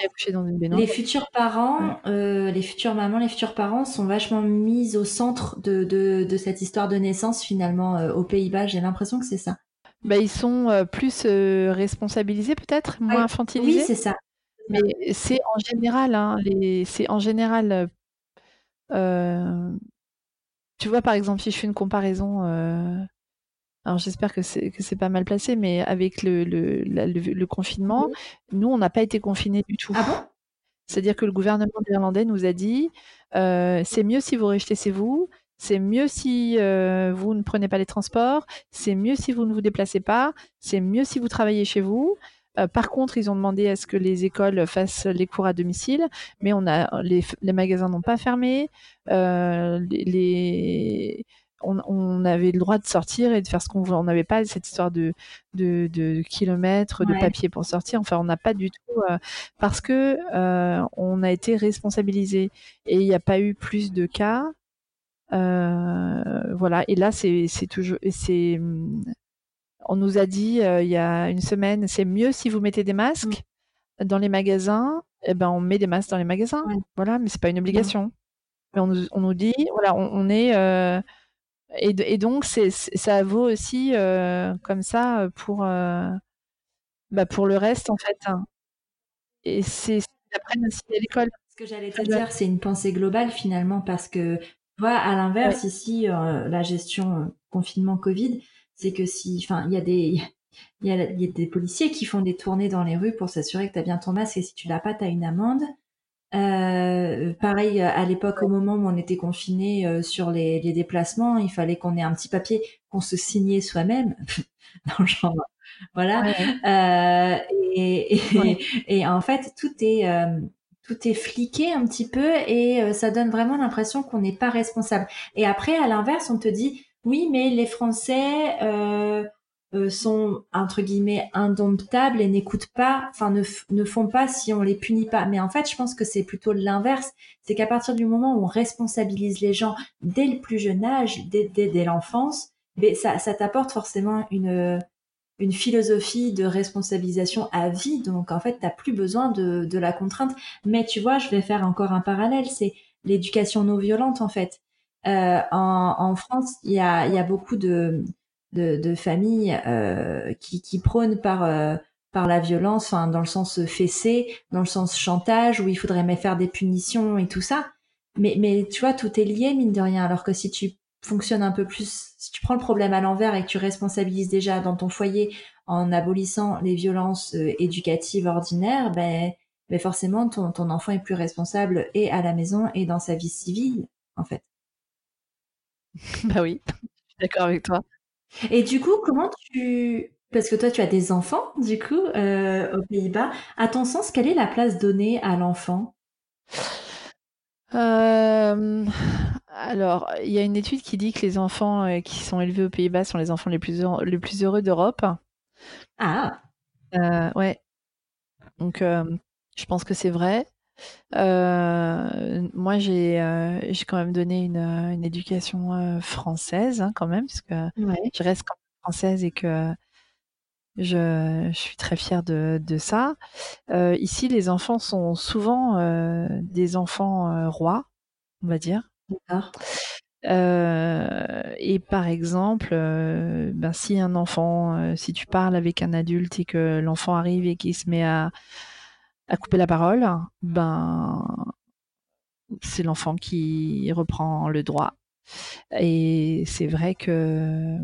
les futurs parents, euh, les futures mamans, les futurs parents sont vachement mis au centre de, de, de cette histoire de naissance finalement euh, aux Pays-Bas. J'ai l'impression que c'est ça. Bah, ils sont euh, plus euh, responsabilisés peut-être, moins infantilisés. Oui, c'est ça. Mais c'est en général, hein, les... c'est en général. Euh, tu vois, par exemple, si je fais une comparaison, alors j'espère que c'est que c'est pas mal placé, mais avec le, le, le, confinement, nous, on n'a pas été confinés du tout. Ah bon? C'est-à-dire que le gouvernement irlandais nous a dit, c'est mieux si vous restez chez vous, c'est mieux si euh, vous ne prenez pas les transports, c'est mieux si vous ne vous déplacez pas, c'est mieux si vous travaillez chez vous. Euh, par contre, ils ont demandé à ce que les écoles fassent les cours à domicile, mais on a les, magasins n'ont pas fermé. Euh, les, on, avait le droit de sortir et de faire ce qu'on voulait. On n'avait pas cette histoire de, de, kilomètres, de papier pour sortir. Enfin, on n'a pas du tout parce que on a été responsabilisé et il n'y a pas eu plus de cas. Euh, voilà. Et là, c'est toujours, c'est on nous a dit il y a une semaine, c'est mieux si vous mettez des masques dans les magasins. Eh ben, on met des masques dans les magasins. Voilà, mais c'est pas une obligation. Mais on nous, on nous dit, voilà, on, est et, et, donc c'est, ça vaut aussi comme ça pour bah, pour le reste en fait. Hein. Et c'est après aussi à l'école. Ce que j'allais te dire, c'est une pensée globale finalement parce que vois, à l'inverse, ici, la gestion confinement Covid, c'est que si, enfin, il y a des, il y, a, y a des policiers qui font des tournées dans les rues pour s'assurer que tu as bien ton masque et si tu l'as pas, tu as une amende. Euh, pareil, à l'époque, au moment où on était confiné euh, sur les, les, déplacements, il fallait qu'on ait un petit papier qu'on se signait soi-même. dans le genre, voilà. Euh, et, et, et, en fait, tout est euh, tout est fliqué un petit peu et euh, ça donne vraiment l'impression qu'on n'est pas responsable. Et après, à l'inverse, on te dit oui, mais les Français euh, euh, sont entre guillemets indomptables et n'écoutent pas, enfin ne, font pas si on les punit pas. Mais en fait, je pense que c'est plutôt l'inverse. C'est qu'à partir du moment où on responsabilise les gens dès le plus jeune âge, dès, dès, dès l'enfance, ça, ça t'apporte forcément une une philosophie de responsabilisation à vie. Donc en fait, tu n'as plus besoin de, de la contrainte. Mais tu vois, je vais faire encore un parallèle. C'est l'éducation non violente en fait. Euh, en, en, France, il y a, y a, beaucoup de, de, de familles euh, qui, qui, prônent par, euh, par la violence, dans le sens fessé, dans le sens chantage, où il faudrait même faire des punitions et tout ça. Mais, mais tu vois, tout est lié, mine de rien. Alors que si tu fonctionnes un peu plus, si tu prends le problème à l'envers et que tu responsabilises déjà dans ton foyer en abolissant les violences euh, éducatives ordinaires, ben, ben forcément, ton, ton enfant est plus responsable et à la maison et dans sa vie civile, en fait. Bah oui, je suis d'accord avec toi. Et du coup, comment tu... Parce que toi, tu as des enfants, du coup, euh, aux Pays-Bas. À ton sens, quelle est la place donnée à l'enfant? Euh, alors, il y a une étude qui dit que les enfants euh, qui sont élevés aux Pays-Bas sont les enfants les plus heureux, les plus heureux d'Europe. Ah. Euh, ouais. Donc, je pense que c'est vrai. Euh, moi, j'ai euh, j'ai quand même donné une, euh, une éducation française, hein, quand même, parce que je reste quand même française et que je, je suis très fière de, de ça. ici, les enfants sont souvent des enfants rois, on va dire. D'accord. et par exemple, ben, si un enfant, si tu parles avec un adulte et que l'enfant arrive et qu'il se met à à couper la parole, ben c'est l'enfant qui reprend le droit. Et c'est vrai que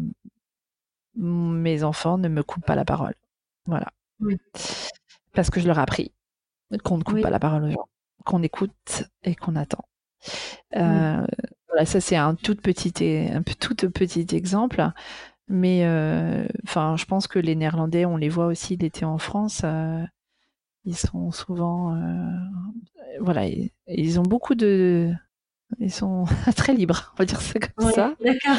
mes enfants ne me coupent pas la parole. Voilà. Parce que je leur ai appris qu'on ne coupe pas la parole aux gens, qu'on écoute et qu'on attend. Euh, voilà, ça c'est un tout petit, un tout petit exemple. Mais euh, enfin, je pense que les Néerlandais, on les voit aussi l'été en France. Euh, ils sont souvent, voilà, ils, ont beaucoup de, ils sont très libres, on va dire ça comme ça. D'accord.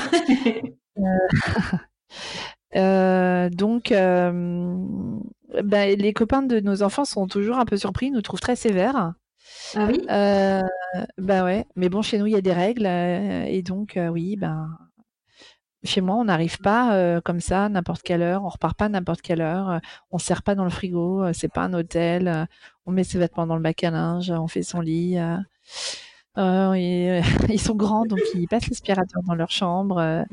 Donc, ben, les copains de nos enfants sont toujours un peu surpris, nous trouvent très sévères. Ah oui? bah ouais, mais bon, chez nous il y a des règles et donc oui, ben chez moi, on n'arrive pas euh, comme ça n'importe quelle heure, on repart pas n'importe quelle heure, euh, on sert pas dans le frigo, euh, c'est pas un hôtel, on met ses vêtements dans le bac à linge, on fait son lit. ils sont grands, donc ils passent l'aspirateur dans leur chambre.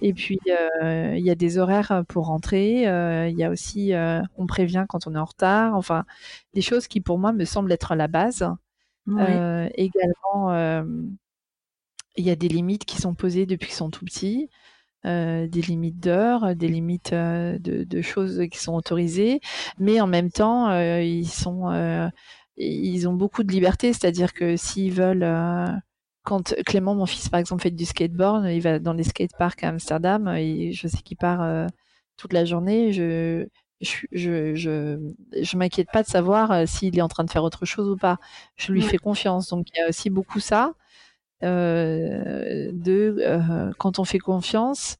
Et puis, il y a des horaires pour rentrer. Il y a aussi, on prévient quand on est en retard. Enfin, des choses qui, pour moi, me semblent être la base. également, il y a des limites qui sont posées depuis qu'ils sont tout petits. Euh, des limites d'heures, des limites euh, de, choses qui sont autorisées, mais en même temps, euh, ils sont, ils ont beaucoup de liberté, c'est-à-dire que s'ils veulent, quand Clément, mon fils par exemple, fait du skateboard, il va dans les skateparks à Amsterdam, et je sais qu'il part toute la journée. Je, je, je, je, m'inquiète pas de savoir s'il est en train de faire autre chose ou pas. Je lui fais confiance. Donc il y a aussi beaucoup ça. Euh, de euh, quand on fait confiance,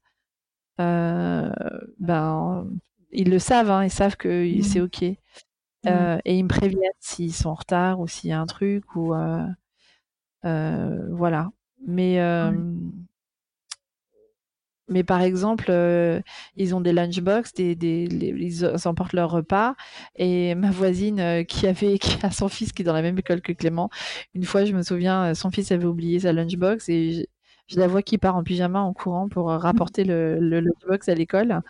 euh, ben ils le savent, hein, ils savent que mmh. c'est ok. Mmh. et ils me préviennent s'ils sont en retard ou s'il y a un truc ou voilà. Mais mais par exemple, ils ont des lunchbox, des, des, ils emportent leur repas. Et ma voisine qui avait qui a son fils qui est dans la même école que Clément, une fois, je me souviens, son fils avait oublié sa lunchbox et je, la vois qui part en pyjama en courant pour rapporter le, le lunchbox à l'école.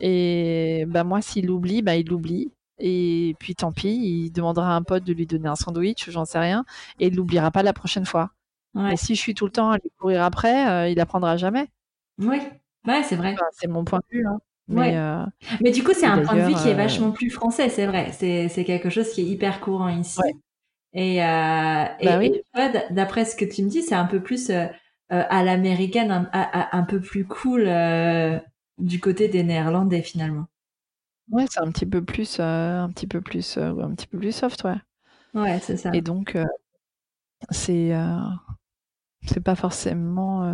Et bah moi, s'il l'oublie, bah il l'oublie. Et puis tant pis, il demandera à un pote de lui donner un sandwich, j'en sais rien, et il l'oubliera pas la prochaine fois. Et si je suis tout le temps à lui courir après, euh, il apprendra jamais. Oui, ouais, c'est vrai. c'est mon point de vue. Hein. Mais, euh, Mais, du coup, c'est un point de vue qui est euh, vachement plus français, c'est vrai. C'est quelque chose qui est hyper courant ici. Et, bah et, d'après ce que tu me dis, c'est un peu plus à l'américaine, un, un, peu plus cool du côté des Néerlandais finalement. Ouais, c'est un petit peu plus, euh, un petit peu plus, euh, un petit peu plus soft, ouais. Ouais, c'est ça. Et donc, euh, c'est, c'est pas forcément.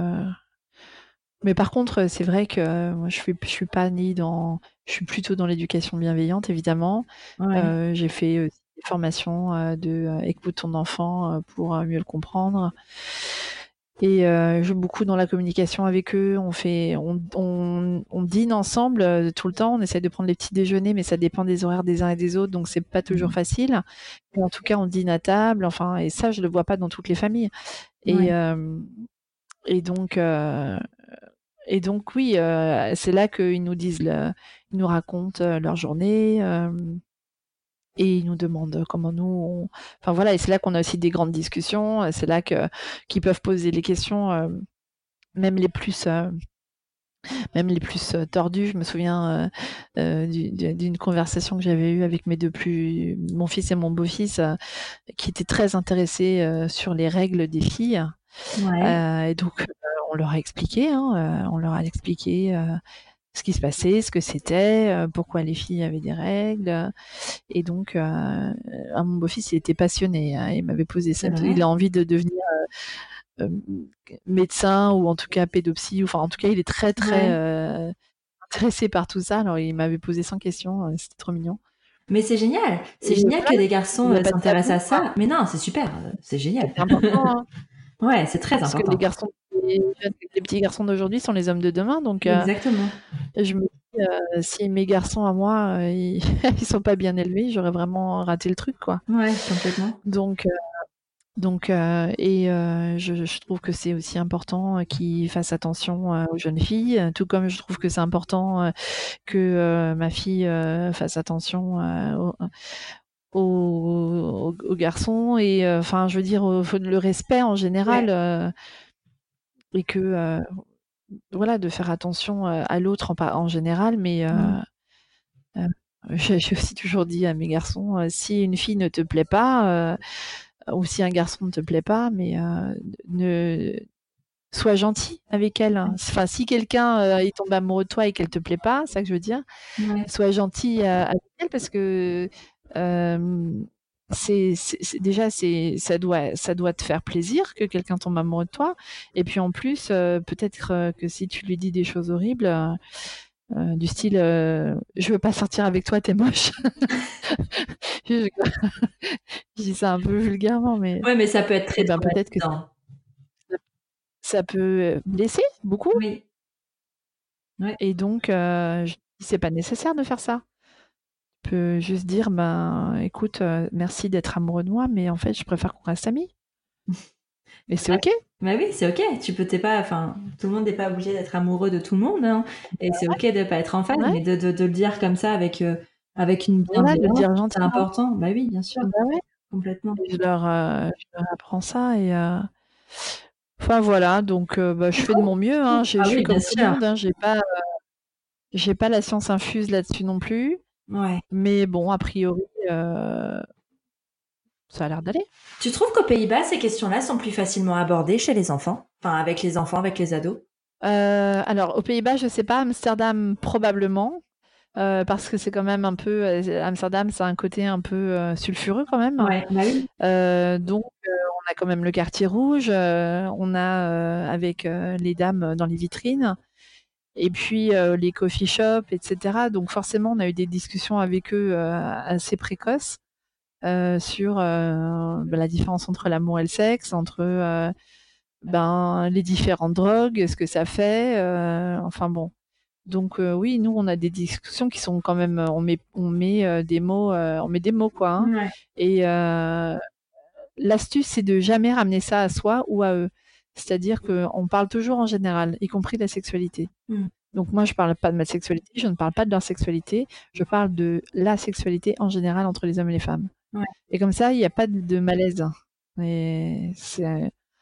Mais par contre, c'est vrai que moi, je suis, je suis pas ni dans, je suis plutôt dans l'éducation bienveillante, évidemment. j'ai fait des formations de écoute ton enfant pour mieux le comprendre. Et euh, je joue beaucoup dans la communication avec eux. On fait, on, on, on dîne ensemble euh, tout le temps. On essaie de prendre les petits déjeuners, mais ça dépend des horaires des uns et des autres, donc c'est pas toujours mmh. facile. Mais en tout cas, on dîne à table. Enfin, et ça, je le vois pas dans toutes les familles. Et euh, et donc euh, et donc oui, c'est là qu'ils nous disent, le, ils nous racontent leur journée et ils nous demandent comment nous, enfin voilà, et c'est là qu'on a aussi des grandes discussions. C'est là que qu'ils peuvent poser les questions, euh, même les plus euh, même les plus euh, tordues. Je me souviens d'une conversation que j'avais eue avec mes deux plus, mon fils et mon beau-fils, qui étaient très intéressés sur les règles des filles. Ouais. et donc, on leur a expliqué, hein, on leur a expliqué ce qui se passait, ce que c'était, euh, pourquoi les filles avaient des règles. Et donc, euh, mon beau-fils, il était passionné. Hein, il m'avait posé ça. Il a envie de devenir euh, médecin ou en tout cas pédopsie. Enfin, en tout cas, il est très, très intéressé par tout ça. Alors, il m'avait posé 100 questions. C'était trop mignon. Mais c'est génial. C'est génial que des garçons s'intéressent à ça. Mais non, c'est super. C'est génial. C'est important. Hein. Ouais, c'est très important. Parce que les garçons, les, petits garçons d'aujourd'hui sont les hommes de demain, donc. Euh, Exactement. je me dis, euh, si mes garçons à moi, euh, ils, ils, sont pas bien élevés, j'aurais vraiment raté le truc, quoi. Ouais, complètement. Donc. Donc, et je, je, trouve que c'est aussi important qu'ils fassent attention aux jeunes filles, tout comme je trouve que c'est important que ma fille fasse attention aux, aux, garçons et enfin je veux dire le respect en général et que euh, voilà de faire attention à l'autre en, en, général mais mmh. j'ai aussi toujours dit à mes garçons si une fille ne te plaît pas ou si un garçon ne te plaît pas mais ne sois gentil avec elle. Enfin, si quelqu'un est tombé amoureux de toi et qu'elle te plaît pas, c'est ça que je veux dire, sois gentil avec elle parce que c'est déjà c'est ça doit ça doit te faire plaisir que quelqu'un tombe amoureux de toi. Et puis en plus peut-être que si tu lui dis des choses horribles du style je veux pas sortir avec toi t'es moche je, dis ça un peu vulgairement mais ouais mais ça peut être très bien peut-être que ça, peut blesser beaucoup. Oui. Et donc c'est pas nécessaire de faire ça peux juste dire ben écoute, euh, merci d'être amoureux de moi, mais en fait, je préfère qu'on reste amis. Mais c'est ok. Bah oui, c'est ok. Tu peux t'es pas, enfin, tout le monde n'est pas obligé d'être amoureux de tout le monde, hein. et c'est ok de pas être en phase, mais de, de, de, le dire comme ça avec euh, avec une bienveillance, c'est important. Bah oui, bien sûr. Bah Complètement. je, leur, euh, je leur apprends ça et enfin voilà. Donc bah, je fais de mon mieux. Hein. Ah oui, comme tout le monde. Hein. J'ai pas j'ai pas la science infuse là-dessus non plus. Ouais. Mais bon, a priori, euh, ça a l'air d'aller. Tu trouves qu'aux Pays-Bas, ces questions-là sont plus facilement abordées chez les enfants? Enfin, avec les enfants, avec les ados? Euh, Alors, aux Pays-Bas, je sais pas. Amsterdam, probablement. Euh, parce que c'est quand même un peu Amsterdam, c'est un côté un peu sulfureux quand même. Ouais, bah oui. donc on a quand même le quartier rouge, on a avec les dames dans les vitrines, et puis euh, les coffee shops, etc. Donc forcément, on a eu des discussions avec eux euh, assez précoces euh, sur bah, la différence entre l'amour et le sexe, entre ben, les différentes drogues, ce que ça fait. enfin bon. Donc oui, nous on a des discussions qui sont quand même, on met, on met des mots, on met des mots quoi. Hein. Et l'astuce c'est de jamais ramener ça à soi ou à eux. C'est-à-dire qu'on parle toujours en général, y compris de la sexualité. Mmh. Donc moi, je ne parle pas de ma sexualité, je ne parle pas de leur sexualité, je parle de la sexualité en général entre les hommes et les femmes. Et comme ça, il n'y a pas de, malaise. Et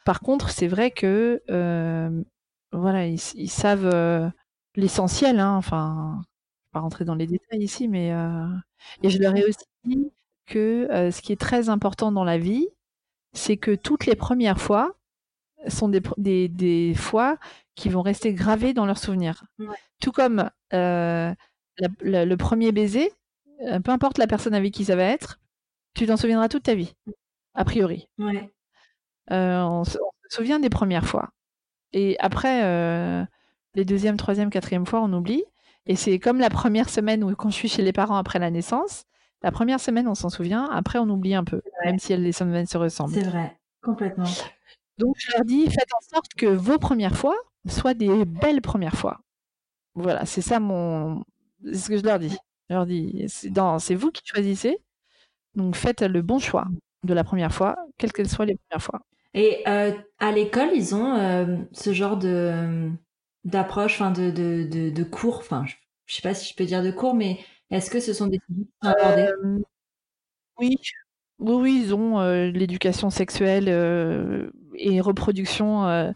Par contre, c'est vrai que euh, voilà, ils, savent euh, l'essentiel. Hein, enfin, je ne vais pas rentrer dans les détails ici, mais euh, et je leur ai aussi dit que ce qui est très important dans la vie, c'est que toutes les premières fois, sont des, des, fois qui vont rester gravées dans leurs souvenirs. Tout comme euh, le premier baiser, euh, peu importe la personne avec qui ça va être, tu t'en souviendras toute ta vie, a priori. Euh, on, se souvient des premières fois. Et après, les deuxième, troisième, quatrième fois, on oublie. Et c'est comme la première semaine où quand je suis chez les parents après la naissance, la première semaine, on s'en souvient, après, on oublie un peu, même si les semaines se ressemblent. C'est vrai, complètement. Donc, je leur dis, faites en sorte que vos premières fois soient des belles premières fois. Voilà, c'est ça mon. C'est ce que je leur dis. Je leur dis, c'est vous qui choisissez. Donc, faites le bon choix de la première fois, quelles qu'elles soient les premières fois. Et euh, à l'école, ils ont euh, ce genre de d'approche, enfin de, de, de, cours, enfin je, ne sais pas si je peux dire de cours, mais est-ce que ce sont des abordés euh, Oui, oui, oui, ils ont l'éducation sexuelle et reproduction. Euh.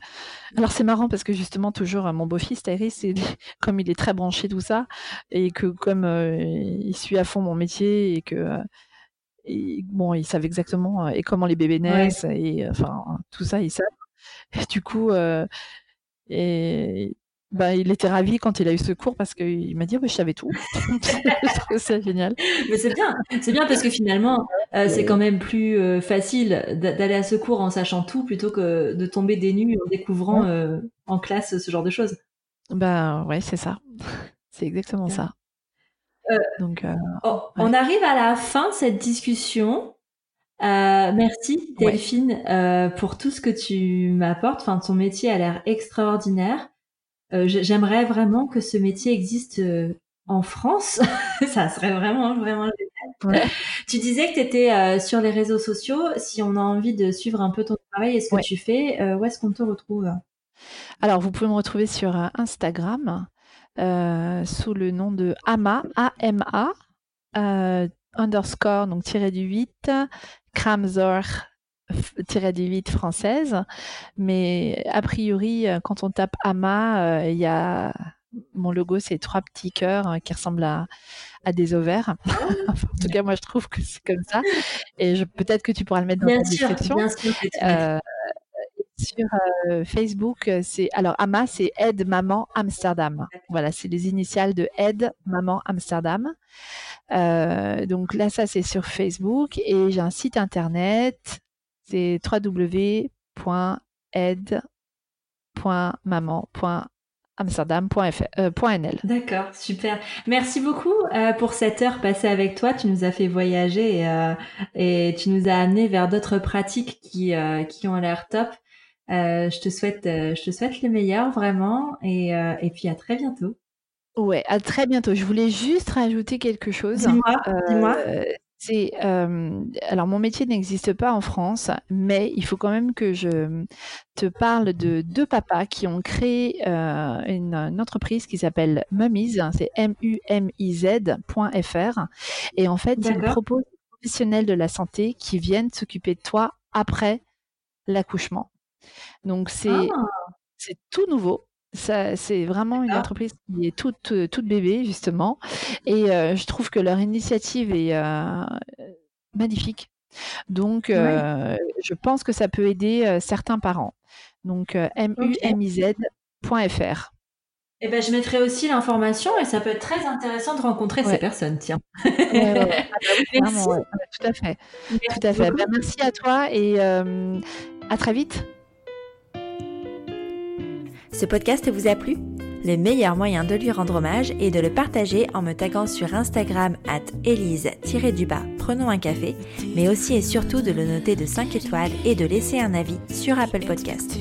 Alors c'est marrant parce que justement toujours mon beau-fils Tyrese, comme il est très branché tout ça et que comme euh, il suit à fond mon métier et que euh, bon, il savent exactement et comment les bébés naissent et enfin tout ça, ils savent. du coup, et bah, il était ravi quand il a eu ce cours parce qu'il m'a dit je savais tout. c'est génial. Mais c'est bien, c'est bien parce que finalement euh, c'est quand même plus euh, facile d'aller à ce cours en sachant tout plutôt que de tomber des nues en découvrant euh, en classe ce genre de choses. Ben ouais, c'est ça. C'est exactement ça. Donc, oh, on arrive à la fin de cette discussion. merci Delphine pour tout ce que tu m'apportes. Enfin, ton métier a l'air extraordinaire. Euh, j'aimerais vraiment que ce métier existe euh, en France. ça serait vraiment, vraiment génial. Tu disais que tu étais euh, sur les réseaux sociaux. Si on a envie de suivre un peu ton travail et ce que tu fais, où est-ce qu'on te retrouve? Alors, vous pouvez me retrouver sur Instagram sous le nom de Ama, A-M-A, underscore, donc tiré du 8, Kramzor du 8 française. Mais a priori, euh, quand on tape AMA, euh, il y a mon logo, c'est trois petits cœurs hein, qui ressemblent à, à des ovaires. en tout cas, moi, je trouve que c'est comme ça. Et peut-être que tu pourras le mettre dans la description. Euh, sur Facebook, c'est alors AMA, c'est Aide Maman Amsterdam. Voilà, c'est les initiales de Aide Maman Amsterdam. donc là, ça c'est sur Facebook et j'ai un site internet c'est www.aide.maman.amsterdam.nl. Euh, D'accord, super. Merci beaucoup euh, pour cette heure passée avec toi. Tu nous as fait voyager et, euh, et tu nous as amené vers d'autres pratiques qui, qui ont l'air top. je te souhaite, je te souhaite le meilleur vraiment et, et puis à très bientôt. Ouais, à très bientôt. Je voulais juste rajouter quelque chose. Dis-moi, dis-moi. C'est alors mon métier n'existe pas en France, mais il faut quand même que je te parle de deux papas qui ont créé une, entreprise qui s'appelle Mummies, hein, c'est M-U-M-I-Z.fr, et en fait ils proposent des professionnels de la santé qui viennent s'occuper de toi après l'accouchement. Donc c'est ah! c'est tout nouveau c'est vraiment une entreprise qui est toute, euh, toute bébé, justement. Et euh, je trouve que leur initiative est euh, magnifique. Donc, je pense que ça peut aider certains parents. Donc, mumiz.fr. Eh ben, je mettrai aussi l'information et ça peut être très intéressant de rencontrer ces personnes, tiens. merci. tout à fait. tout à fait. Ben, merci à toi et à très vite. Ce podcast vous a plu? Le meilleur moyen de lui rendre hommage est de le partager en me taguant sur Instagram at elise-du-bas Prenons un café, mais aussi et surtout de le noter de 5 étoiles et de laisser un avis sur Apple Podcast.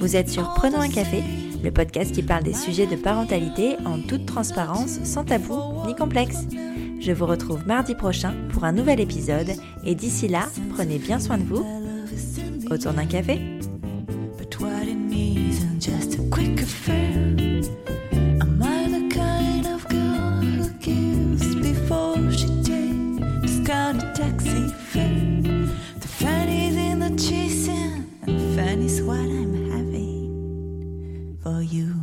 Vous êtes sur Prenons un café, le podcast qui parle des sujets de parentalité en toute transparence, sans tabou ni complexe. Je vous retrouve mardi prochain pour un nouvel épisode et d'ici là, prenez bien soin de vous. Autour d'un café. what it needs and just a quick affair. Am I the kind of girl who gives before she takes Just got a taxi fare? The fun is in the chasing, and fun is what I'm having for you.